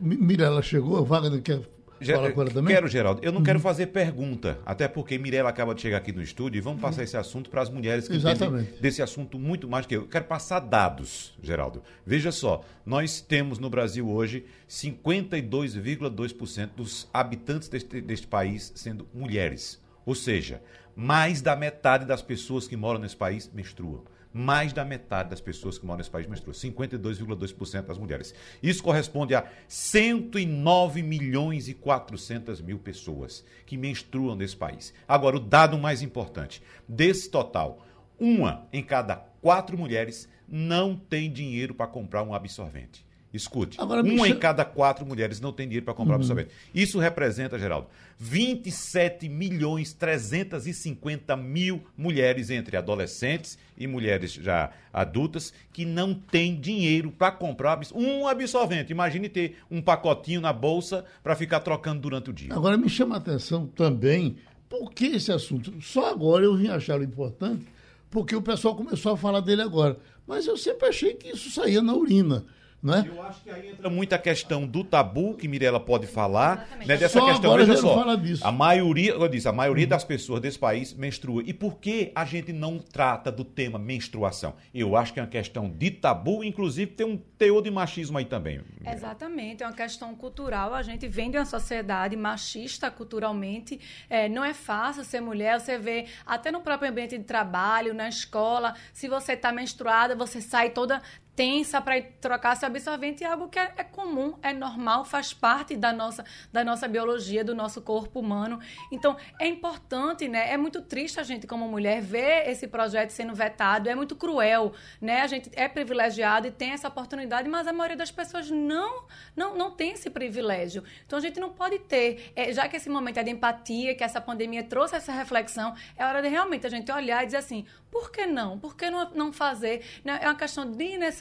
Mirela chegou, Wagner quer Fala com ela também? Quero, Geraldo. Eu não uhum. quero fazer pergunta, até porque Mirella acaba de chegar aqui no estúdio e vamos passar uhum. esse assunto para as mulheres que Exatamente. entendem desse assunto muito mais que eu. Eu quero passar dados, Geraldo. Veja só, nós temos no Brasil hoje 52,2% dos habitantes deste, deste país sendo mulheres. Ou seja, mais da metade das pessoas que moram nesse país menstruam mais da metade das pessoas que moram nesse país menstruam, 52,2% das mulheres. Isso corresponde a 109 milhões e 400 mil pessoas que menstruam nesse país. Agora, o dado mais importante, desse total, uma em cada quatro mulheres não tem dinheiro para comprar um absorvente. Escute, Agora, uma em cada quatro mulheres não tem dinheiro para comprar uhum. absorvente. Isso representa, Geraldo, 27 milhões 350 mil mulheres entre adolescentes e mulheres já adultas que não têm dinheiro para comprar um absorvente. Imagine ter um pacotinho na bolsa para ficar trocando durante o dia. Agora me chama a atenção também por que esse assunto. Só agora eu vim achar importante, porque o pessoal começou a falar dele agora. Mas eu sempre achei que isso saía na urina. Né? Eu acho que aí entra muita questão do tabu que Mirella pode falar, né, dessa só questão, veja só, a maioria, eu disse, a maioria uhum. das pessoas desse país menstrua. E por que a gente não trata do tema menstruação? Eu acho que é uma questão de tabu, inclusive tem um teor de machismo aí também. Exatamente, é uma questão cultural. A gente vem de uma sociedade machista culturalmente. É, não é fácil ser mulher, você vê até no próprio ambiente de trabalho, na escola, se você está menstruada, você sai toda tensa para trocar seu absorvente é algo que é, é, comum, é normal, faz parte da nossa, da nossa biologia, do nosso corpo humano. Então, é importante, né? É muito triste a gente, como mulher, ver esse projeto sendo vetado, é muito cruel, né? A gente é privilegiado e tem essa oportunidade, mas a maioria das pessoas não, não, não tem esse privilégio. Então, a gente não pode ter, é, já que esse momento é de empatia, que essa pandemia trouxe essa reflexão, é hora de realmente a gente olhar e dizer assim, por que não? Por que não, não fazer? Né? É uma questão de necessidade,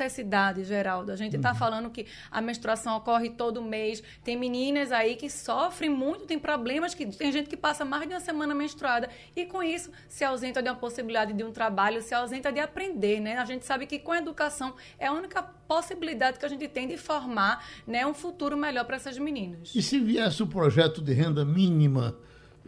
Geraldo. A gente está uhum. falando que a menstruação ocorre todo mês. Tem meninas aí que sofrem muito, tem problemas, que tem gente que passa mais de uma semana menstruada e com isso se ausenta de uma possibilidade de um trabalho, se ausenta de aprender, né? A gente sabe que com a educação é a única possibilidade que a gente tem de formar né, um futuro melhor para essas meninas. E se viesse o projeto de renda mínima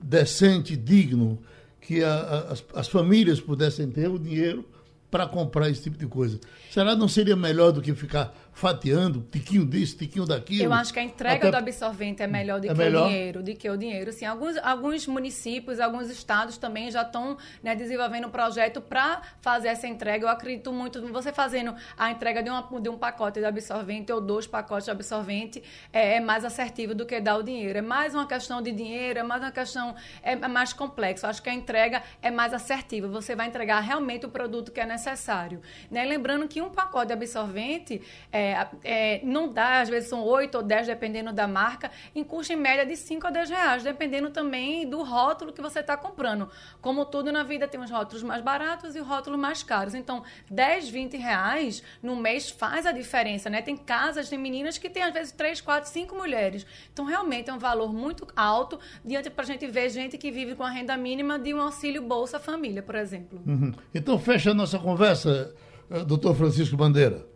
decente, digno, que a, a, as, as famílias pudessem ter o dinheiro para comprar esse tipo de coisa. Será não seria melhor do que ficar fatiando, tiquinho disso, tiquinho daquilo. Eu acho que a entrega Até... do absorvente é melhor do é que melhor? o dinheiro, do que o dinheiro. Sim, alguns, alguns municípios, alguns estados também já estão né, desenvolvendo um projeto para fazer essa entrega. Eu acredito muito você fazendo a entrega de, uma, de um pacote de absorvente ou dois pacotes de absorvente é, é, mais assertivo do que dar o dinheiro. É mais uma questão de dinheiro, é mais uma questão é, é mais complexo. Eu acho que a entrega é mais assertiva. Você vai entregar realmente o produto que é necessário. Né? Lembrando que um pacote de absorvente é, é, é, não dá, às vezes são 8 ou 10, dependendo da marca, em custo em média de 5 a 10 reais, dependendo também do rótulo que você está comprando. Como tudo na vida, tem os rótulos mais baratos e os rótulos mais caros. Então, 10, 20 reais no mês faz a diferença, né? Tem casas, tem meninas que tem às vezes 3, 4, 5 mulheres. Então, realmente é um valor muito alto diante para a gente ver gente que vive com a renda mínima de um auxílio Bolsa Família, por exemplo. Uhum. Então, fecha a nossa conversa, eh, doutor Francisco Bandeira.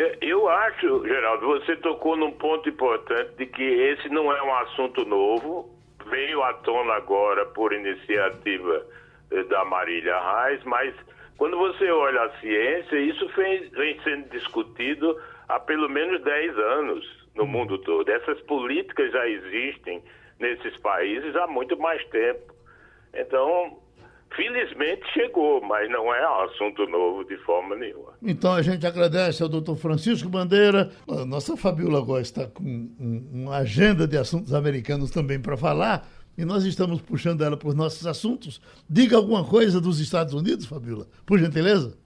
É, eu acho, Geraldo, você tocou num ponto importante de que esse não é um assunto novo, veio à tona agora por iniciativa eh, da Marília Reis, mas quando você olha a ciência, isso vem, vem sendo discutido há pelo menos 10 anos no mundo todo. Essas políticas já existem nesses países há muito mais tempo. Então, Felizmente chegou, mas não é assunto novo de forma nenhuma. Então a gente agradece ao doutor Francisco Bandeira. A nossa Fabiola Góes está com uma agenda de assuntos americanos também para falar e nós estamos puxando ela para os nossos assuntos. Diga alguma coisa dos Estados Unidos, Fabiola, por gentileza.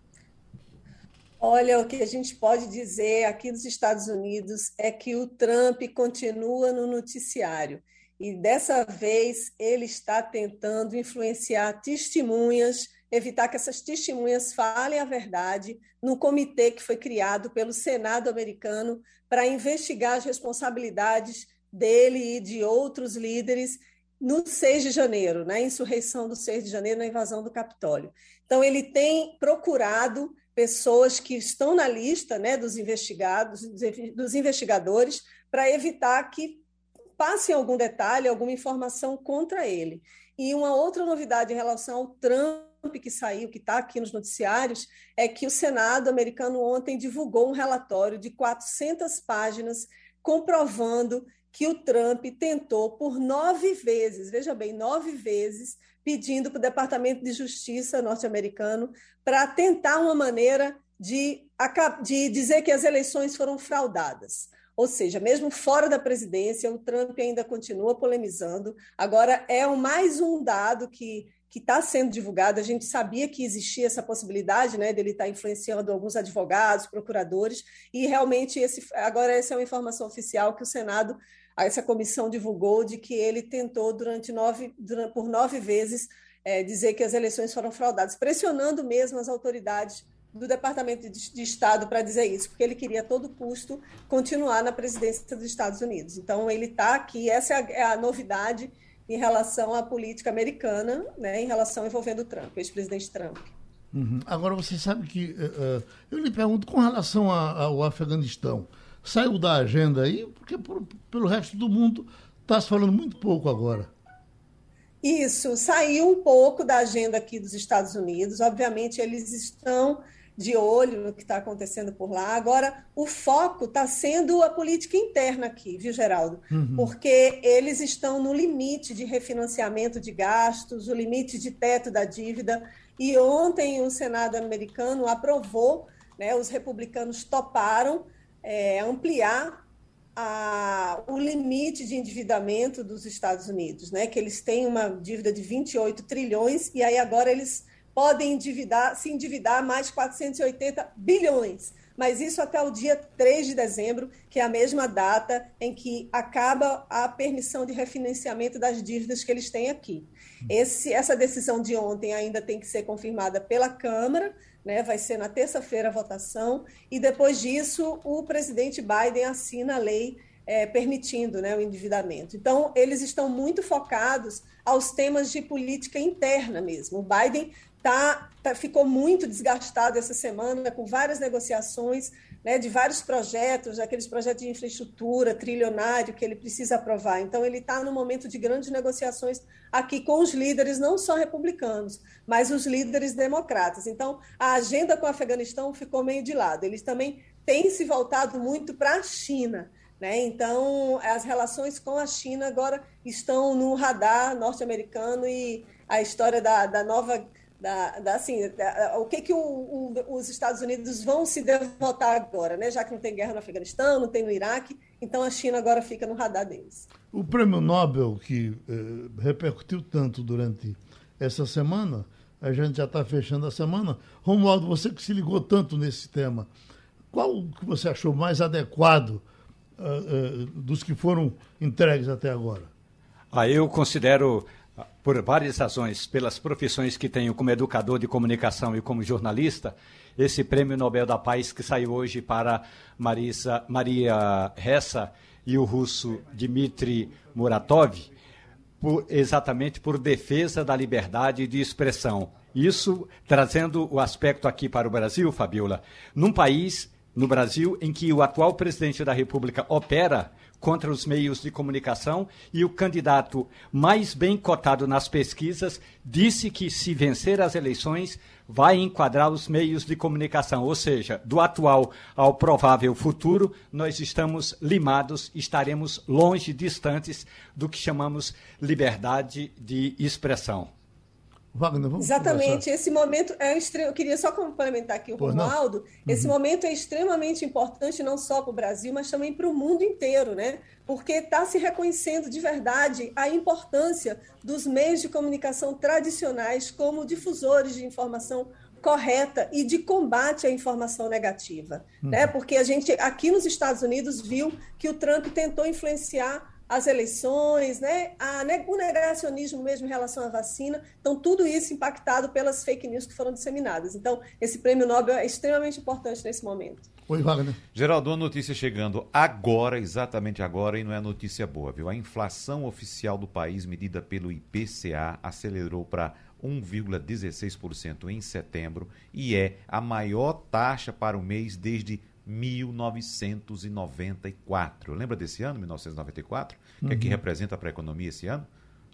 Olha, o que a gente pode dizer aqui dos Estados Unidos é que o Trump continua no noticiário e dessa vez ele está tentando influenciar testemunhas, evitar que essas testemunhas falem a verdade no comitê que foi criado pelo Senado americano para investigar as responsabilidades dele e de outros líderes no 6 de janeiro, na insurreição do 6 de janeiro, na invasão do Capitólio. Então, ele tem procurado pessoas que estão na lista né, dos investigados, dos investigadores, para evitar que passem algum detalhe, alguma informação contra ele. E uma outra novidade em relação ao Trump que saiu, que está aqui nos noticiários, é que o Senado americano ontem divulgou um relatório de 400 páginas comprovando que o Trump tentou por nove vezes, veja bem, nove vezes, pedindo para o Departamento de Justiça norte-americano para tentar uma maneira de, de dizer que as eleições foram fraudadas. Ou seja, mesmo fora da presidência, o Trump ainda continua polemizando. Agora, é mais um dado que que está sendo divulgado. A gente sabia que existia essa possibilidade, né, dele estar tá influenciando alguns advogados, procuradores, e realmente esse agora essa é uma informação oficial que o Senado, essa comissão divulgou de que ele tentou durante nove, durante, por nove vezes é, dizer que as eleições foram fraudadas, pressionando mesmo as autoridades do Departamento de Estado para dizer isso, porque ele queria a todo custo continuar na presidência dos Estados Unidos. Então, ele está aqui, essa é a, é a, novidade em relação à política americana, né, em relação envolvendo o Trump, o ex-presidente Trump. Uhum. Agora, você sabe que uh, eu lhe pergunto com relação a, ao Afeganistão, saiu da agenda aí, porque por, pelo resto do mundo está se falando muito pouco agora. Isso, saiu um pouco da agenda aqui dos Estados Unidos. Obviamente, eles estão de olho no que está acontecendo por lá. Agora, o foco está sendo a política interna aqui, viu, Geraldo? Uhum. Porque eles estão no limite de refinanciamento de gastos, o limite de teto da dívida. E ontem o Senado americano aprovou né, os republicanos toparam é, ampliar a, o limite de endividamento dos Estados Unidos, né, que eles têm uma dívida de 28 trilhões e aí agora eles podem endividar, se endividar mais 480 bilhões mas isso até o dia 3 de dezembro, que é a mesma data em que acaba a permissão de refinanciamento das dívidas que eles têm aqui. Esse, essa decisão de ontem ainda tem que ser confirmada pela Câmara, né, vai ser na terça-feira a votação, e depois disso o presidente Biden assina a lei é, permitindo né, o endividamento. Então, eles estão muito focados aos temas de política interna mesmo. O Biden tá, tá, ficou muito desgastado essa semana com várias negociações né, de vários projetos, aqueles projetos de infraestrutura trilionário que ele precisa aprovar. Então, ele está no momento de grandes negociações aqui com os líderes, não só republicanos, mas os líderes democratas. Então, a agenda com o Afeganistão ficou meio de lado. Eles também têm se voltado muito para a China. Né? Então, as relações com a China agora estão no radar norte-americano e a história da, da nova da, da, assim, da, o que, que o, o, os Estados Unidos vão se devotar agora, né? já que não tem guerra no Afeganistão, não tem no Iraque, então a China agora fica no radar deles. O prêmio Nobel, que eh, repercutiu tanto durante essa semana, a gente já está fechando a semana. Romualdo, você que se ligou tanto nesse tema, qual que você achou mais adequado uh, uh, dos que foram entregues até agora? Ah, eu considero por várias razões, pelas profissões que tenho como educador de comunicação e como jornalista, esse Prêmio Nobel da Paz que saiu hoje para Marisa, Maria Ressa e o russo Dmitry Muratov, por, exatamente por defesa da liberdade de expressão. Isso trazendo o aspecto aqui para o Brasil, Fabiola, num país, no Brasil, em que o atual presidente da República opera contra os meios de comunicação e o candidato mais bem cotado nas pesquisas disse que, se vencer as eleições, vai enquadrar os meios de comunicação, ou seja, do atual ao provável futuro, nós estamos limados, estaremos longe, distantes do que chamamos liberdade de expressão. Wagner, vamos Exatamente. Conversar. Esse momento é extremo. Eu queria só complementar aqui o pois Romualdo. Uhum. Esse momento é extremamente importante não só para o Brasil, mas também para o mundo inteiro, né? Porque está se reconhecendo de verdade a importância dos meios de comunicação tradicionais como difusores de informação correta e de combate à informação negativa, uhum. né? Porque a gente aqui nos Estados Unidos viu que o Trump tentou influenciar as eleições, né? A, o negacionismo mesmo em relação à vacina. Então, tudo isso impactado pelas fake news que foram disseminadas. Então, esse prêmio Nobel é extremamente importante nesse momento. Oi, Wagner. Geraldo, uma notícia chegando agora, exatamente agora, e não é notícia boa, viu? A inflação oficial do país, medida pelo IPCA, acelerou para 1,16% em setembro e é a maior taxa para o mês desde 1994. Lembra desse ano, 1994? O que é que uhum. representa para a economia esse ano?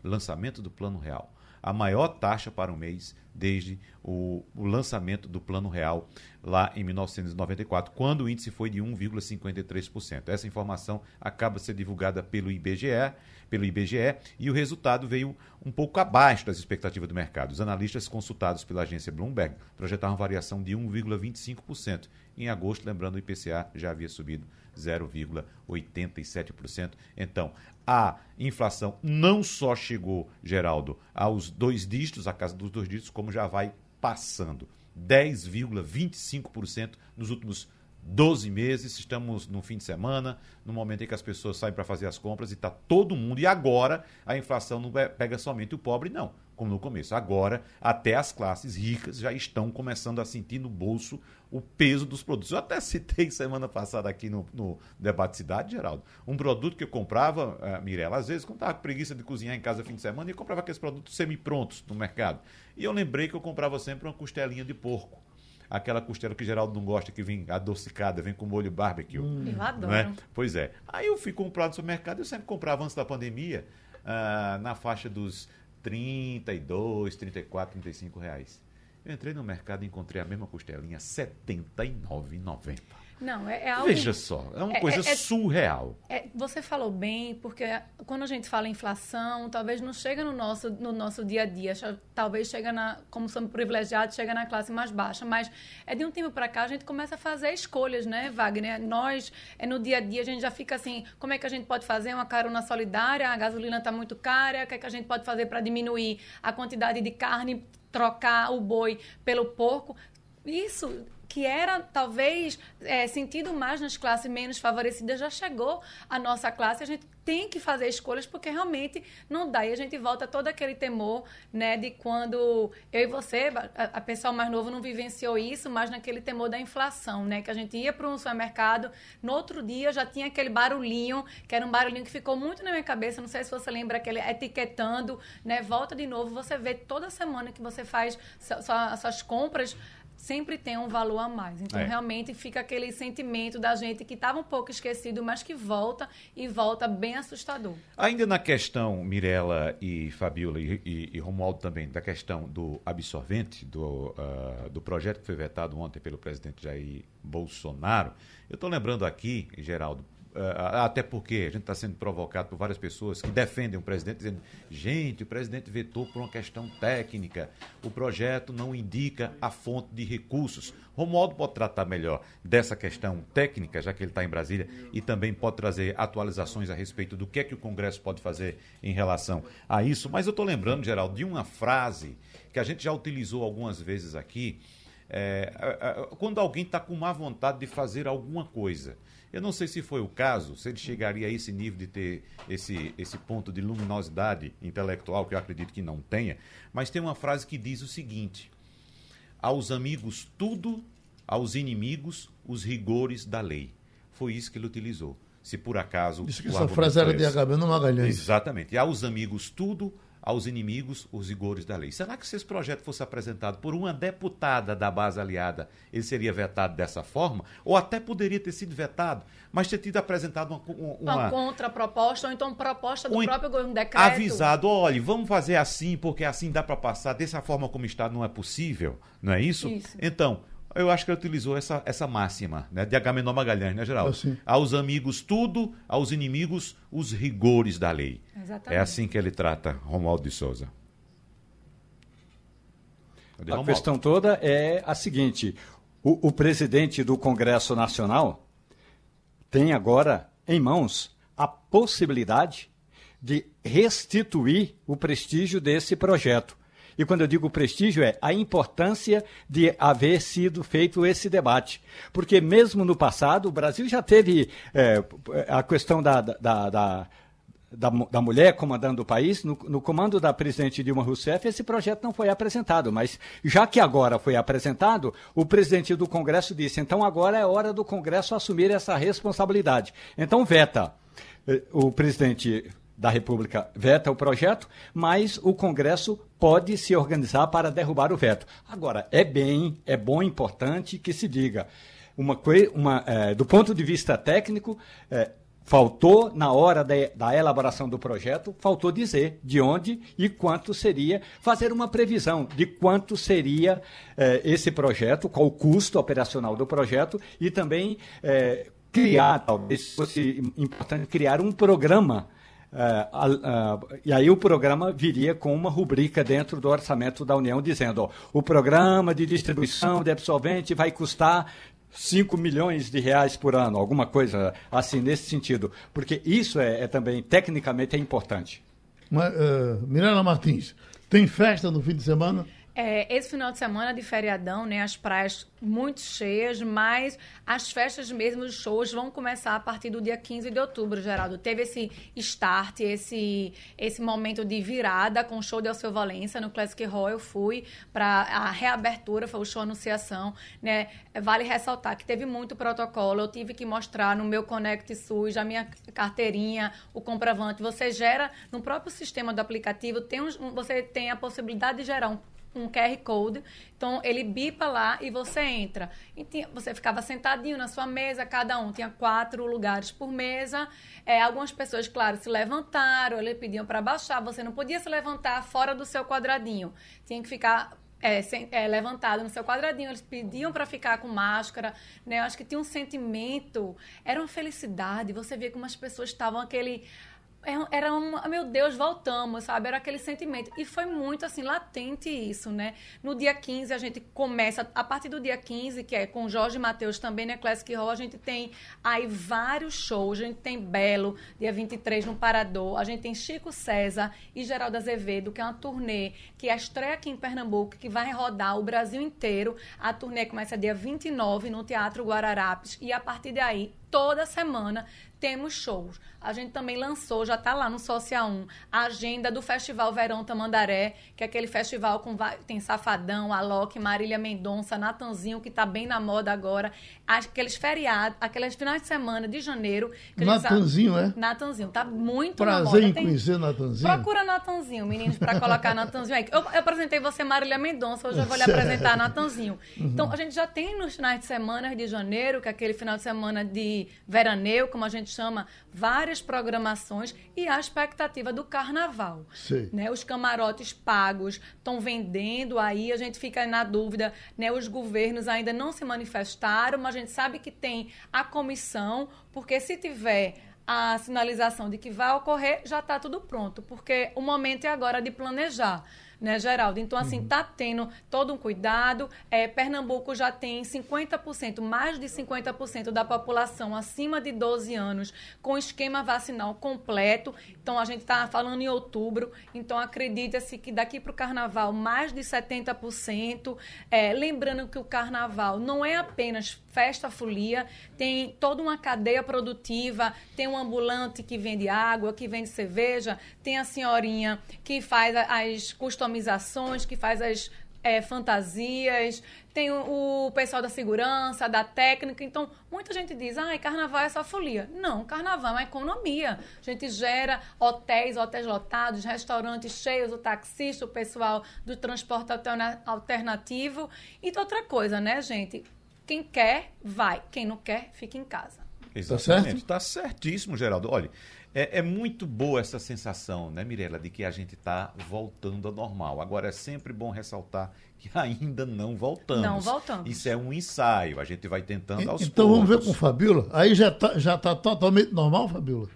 Lançamento do Plano Real. A maior taxa para o mês desde o, o lançamento do Plano Real lá em 1994, quando o índice foi de 1,53%. Essa informação acaba de ser divulgada pelo IBGE, pelo IBGE e o resultado veio um pouco abaixo das expectativas do mercado. Os analistas consultados pela agência Bloomberg projetaram variação de 1,25%. Em agosto, lembrando, o IPCA já havia subido 0,87%. Então, a inflação não só chegou, Geraldo, aos dois dígitos, a casa dos dois dígitos, como já vai passando. 10,25% nos últimos 12 meses, estamos no fim de semana, no momento em que as pessoas saem para fazer as compras e está todo mundo. E agora a inflação não pega somente o pobre, não, como no começo. Agora, até as classes ricas já estão começando a sentir no bolso o peso dos produtos. Eu até citei *laughs* semana passada aqui no, no Debate Cidade, Geraldo, um produto que eu comprava, uh, Mirella, às vezes, quando estava com preguiça de cozinhar em casa fim de semana, e comprava aqueles produtos semi-prontos no mercado. E eu lembrei que eu comprava sempre uma costelinha de porco aquela costela que Geraldo não gosta, que vem adocicada, vem com molho barbecue. Hum. Eu adoro. É? Pois é. Aí eu fui comprar no supermercado, eu sempre comprava antes da pandemia, uh, na faixa dos 32, 34, 35 reais. Eu entrei no mercado e encontrei a mesma costelinha, R$ 79,90. Não, é, é algo... Veja só, é uma é, coisa é, é, surreal. É, você falou bem, porque quando a gente fala inflação, talvez não chega no nosso, no nosso dia a dia, talvez chega na, como somos privilegiados, chega na classe mais baixa, mas é de um tempo para cá a gente começa a fazer escolhas, né, Wagner? Nós, é no dia a dia, a gente já fica assim, como é que a gente pode fazer uma carona solidária, a gasolina está muito cara, o que é que a gente pode fazer para diminuir a quantidade de carne, trocar o boi pelo porco? Isso que era talvez é, sentido mais nas classes menos favorecidas, já chegou à nossa classe. A gente tem que fazer escolhas porque realmente não dá. E a gente volta todo aquele temor né, de quando eu e você, a, a pessoa mais nova não vivenciou isso, mas naquele temor da inflação, né? Que a gente ia para um supermercado, no outro dia já tinha aquele barulhinho, que era um barulhinho que ficou muito na minha cabeça. Não sei se você lembra aquele etiquetando, né? Volta de novo, você vê toda semana que você faz suas, suas compras sempre tem um valor a mais. Então, é. realmente fica aquele sentimento da gente que estava um pouco esquecido, mas que volta e volta bem assustador. Ainda na questão, Mirella e Fabiola e, e, e Romualdo também, da questão do absorvente, do, uh, do projeto que foi vetado ontem pelo presidente Jair Bolsonaro, eu estou lembrando aqui, Geraldo, até porque a gente está sendo provocado por várias pessoas que defendem o presidente, dizendo: gente, o presidente vetou por uma questão técnica, o projeto não indica a fonte de recursos. Romualdo pode tratar melhor dessa questão técnica, já que ele está em Brasília, e também pode trazer atualizações a respeito do que é que o Congresso pode fazer em relação a isso. Mas eu estou lembrando, Geraldo, de uma frase que a gente já utilizou algumas vezes aqui. É, quando alguém está com má vontade de fazer alguma coisa. Eu não sei se foi o caso, se ele chegaria a esse nível de ter esse, esse ponto de luminosidade intelectual, que eu acredito que não tenha, mas tem uma frase que diz o seguinte: aos amigos tudo, aos inimigos os rigores da lei. Foi isso que ele utilizou. Se por acaso. Isso que essa frase era de Agamenon Magalhães. Exatamente. E aos amigos tudo, aos inimigos os rigores da lei. Será que se esse projeto fosse apresentado por uma deputada da base aliada, ele seria vetado dessa forma? Ou até poderia ter sido vetado, mas ter tido apresentado uma... Uma, uma contraproposta, ou então proposta do um, próprio governo decreto. Avisado, olha, vamos fazer assim, porque assim dá para passar, dessa forma como está não é possível, não é isso? isso. Então, eu acho que ele utilizou essa, essa máxima, né? De Agamenon Magalhães, né, Geraldo? Assim. Aos amigos tudo, aos inimigos os rigores da lei. Exatamente. É assim que ele trata Romualdo de Souza. A questão toda é a seguinte: o, o presidente do Congresso Nacional tem agora em mãos a possibilidade de restituir o prestígio desse projeto. E quando eu digo prestígio, é a importância de haver sido feito esse debate. Porque mesmo no passado, o Brasil já teve é, a questão da, da, da da, da, mulher comandando o país, no, no, comando da presidente Dilma Rousseff, esse projeto não foi apresentado. Mas, já que agora foi apresentado, o presidente do Congresso disse: então agora é hora do Congresso assumir essa responsabilidade. Então, veta. Eh, o presidente da República veta o projeto, mas o Congresso pode se organizar para derrubar o veto. Agora, é bem, é bom, importante que se diga. Uma, uma é, do ponto de vista técnico, é, faltou, na hora da, da, elaboração do projeto, faltou dizer de onde e quanto seria, fazer uma previsão de quanto seria é, esse projeto, qual o custo operacional do projeto e também é, criar, talvez fosse importante, criar um programa e aí o programa viria com uma rubrica dentro do orçamento da União dizendo: ó, o programa de distribuição de absolvente vai custar 5 milhões de reais por ano, alguma coisa assim nesse sentido, porque isso é, é também tecnicamente é importante. Mas, uh, Mirela Martins, tem festa no fim de semana? É, esse final de semana de feriadão, né, as praias muito cheias, mas as festas mesmo, os shows vão começar a partir do dia 15 de outubro, Geraldo. Teve esse start, esse, esse momento de virada com o show de Alceu Valença no Classic Hall. Eu fui para a reabertura, foi o show anunciação, né? Vale ressaltar que teve muito protocolo, eu tive que mostrar no meu Connect SUS, a minha carteirinha, o comprovante. Você gera no próprio sistema do aplicativo, tem um, você tem a possibilidade de gerar um um QR Code. Então, ele bipa lá e você entra. E tinha, você ficava sentadinho na sua mesa, cada um tinha quatro lugares por mesa. É, algumas pessoas, claro, se levantaram, eles pediam para baixar. Você não podia se levantar fora do seu quadradinho. Tinha que ficar é, sem, é, levantado no seu quadradinho, eles pediam para ficar com máscara, né? Eu acho que tinha um sentimento, era uma felicidade, você via como as pessoas estavam aquele era um, meu Deus, voltamos, sabe? Era aquele sentimento. E foi muito, assim, latente isso, né? No dia 15, a gente começa, a partir do dia 15, que é com Jorge Matheus também na Classic Hall, a gente tem aí vários shows. A gente tem Belo, dia 23, no Parador. A gente tem Chico César e Geraldo Azevedo, que é uma turnê que é a estreia aqui em Pernambuco, que vai rodar o Brasil inteiro. A turnê começa dia 29 no Teatro Guararapes. E a partir daí, toda semana temos shows. A gente também lançou, já está lá no Social 1, a agenda do Festival Verão Tamandaré, que é aquele festival com tem Safadão, Alok, Marília Mendonça, Natanzinho, que está bem na moda agora. Aqueles feriados, aqueles finais de semana de janeiro. Natanzinho, é? Natanzinho, tá muito Prazer na moda. em conhecer Natanzinho. Procura Natanzinho, meninos, para colocar Natanzinho aí. Eu, eu, apresentei você, Marília Mendonça, hoje eu vou lhe apresentar Natanzinho. Uhum. Então, a gente já tem nos finais de semana de janeiro, que é aquele final de semana de veraneu, como a gente chama várias programações e a expectativa do carnaval. Sim. Né? Os camarotes pagos estão vendendo, aí a gente fica na dúvida, né? os governos ainda não se manifestaram, mas a gente sabe que tem a comissão, porque se tiver a sinalização de que vai ocorrer, já está tudo pronto, porque o momento é agora de planejar né, Geraldo? Então, assim, está uhum. tendo todo um cuidado. É, Pernambuco já tem 50%, mais de 50% da população acima de 12 anos com esquema vacinal completo. Então, a gente está falando em outubro. Então, acredita-se que daqui para o carnaval, mais de 70%. É, lembrando que o carnaval não é apenas festa folia, tem toda uma cadeia produtiva, tem um ambulante que vende água, que vende cerveja, tem a senhorinha que faz as customizações, que faz as é, fantasias, tem o, o, pessoal da segurança, da técnica. Então, muita gente diz, ah, carnaval é só folia. Não, carnaval é uma economia. A gente gera hotéis, hotéis lotados, restaurantes cheios, o taxista, o pessoal do transporte alternativo. E outra coisa, né, gente? Quem quer, vai. Quem não quer, fica em casa. Exatamente. Está certíssimo, Geraldo. Olha, é, é, muito boa essa sensação, né, Mirella, de que a gente está voltando ao normal. Agora, é sempre bom ressaltar que *laughs* ainda não voltamos. Não voltamos. Isso é um ensaio. A gente vai tentando aos Então poucos. vamos ver com Fabiola. Aí já está já tá totalmente normal, Fabiola?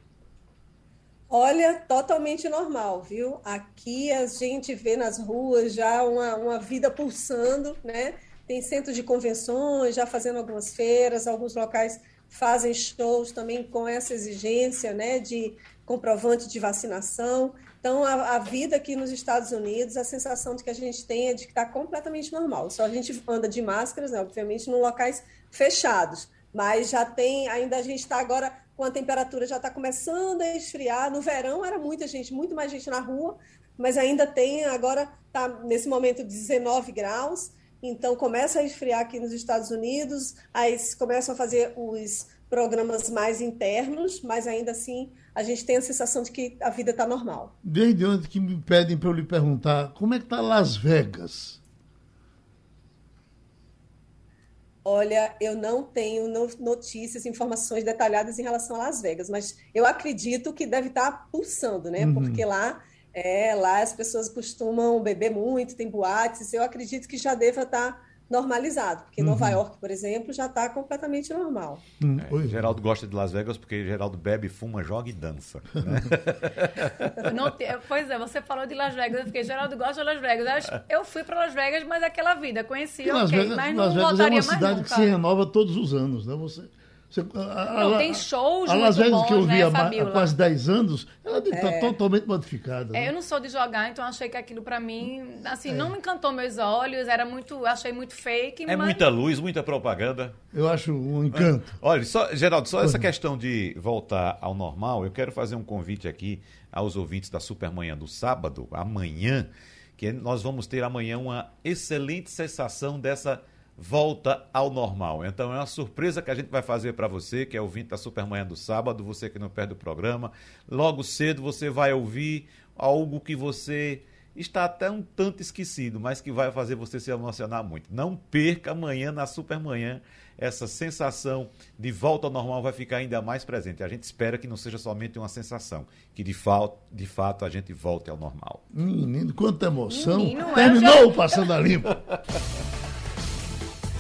Olha, totalmente normal, viu? Aqui a gente vê nas ruas já uma, uma vida pulsando, né? tem centro de convenções, já fazendo algumas feiras, alguns locais fazem shows também com essa exigência né, de comprovante de vacinação. Então, a, a, vida aqui nos Estados Unidos, a sensação de que a gente tem é de que está completamente normal. Só a gente anda de máscaras, né, obviamente, em locais fechados. Mas já tem, ainda a gente está agora com a temperatura já está começando a esfriar. No verão era muita gente, muito mais gente na rua, mas ainda tem, agora está nesse momento 19 graus. Então, começa a esfriar aqui nos Estados Unidos, aí começam a fazer os programas mais internos, mas ainda assim a gente tem a sensação de que a vida está normal. Desde onde que me pedem para eu lhe perguntar, como é que está Las Vegas? Olha, eu não tenho notícias, informações detalhadas em relação a Las Vegas, mas eu acredito que deve estar tá pulsando, né? Uhum. Porque lá é, lá as pessoas costumam beber muito, tem boates. Eu acredito que já deva estar normalizado, porque uhum. Nova York, por exemplo, já está completamente normal. Hum, é, Geraldo gosta de Las Vegas porque Geraldo bebe, fuma, joga e dança. Né? *laughs* Não, pois é, você falou de Las Vegas, eu fiquei, Geraldo gosta de Las Vegas. Eu fui para Las Vegas, mas é aquela vida, conheci, Las ok, Vegas, mas não Las Vegas é uma cidade que se renova todos os anos, né? Você você, a, não, a, tem shows a Las Vegas bons, que eu vi né, há, há, quase 10 anos, ela está é. totalmente modificada. Né? É, eu não sou de jogar, então achei que aquilo para mim, assim, é. não me encantou meus olhos, era muito, achei muito fake. É mas... muita luz, muita propaganda. Eu acho um encanto. Olha, só, Geraldo, só essa questão de voltar ao normal, eu quero fazer um convite aqui aos ouvintes da Supermanhã do sábado, amanhã, que nós vamos ter amanhã uma excelente sensação dessa volta ao normal. Então é uma surpresa que a gente vai fazer para você, que é ouvinte da Supermanhã do sábado, você que não perde o programa. Logo cedo você vai ouvir algo que você está até um tanto esquecido, mas que vai fazer você se emocionar muito. Não perca amanhã na Supermanhã essa sensação de volta ao normal vai ficar ainda mais presente. A gente espera que não seja somente uma sensação, que de, fato, de fato a gente volte ao normal. Menino, quanta emoção. Menino, Terminou o Passando a Limpo. *laughs*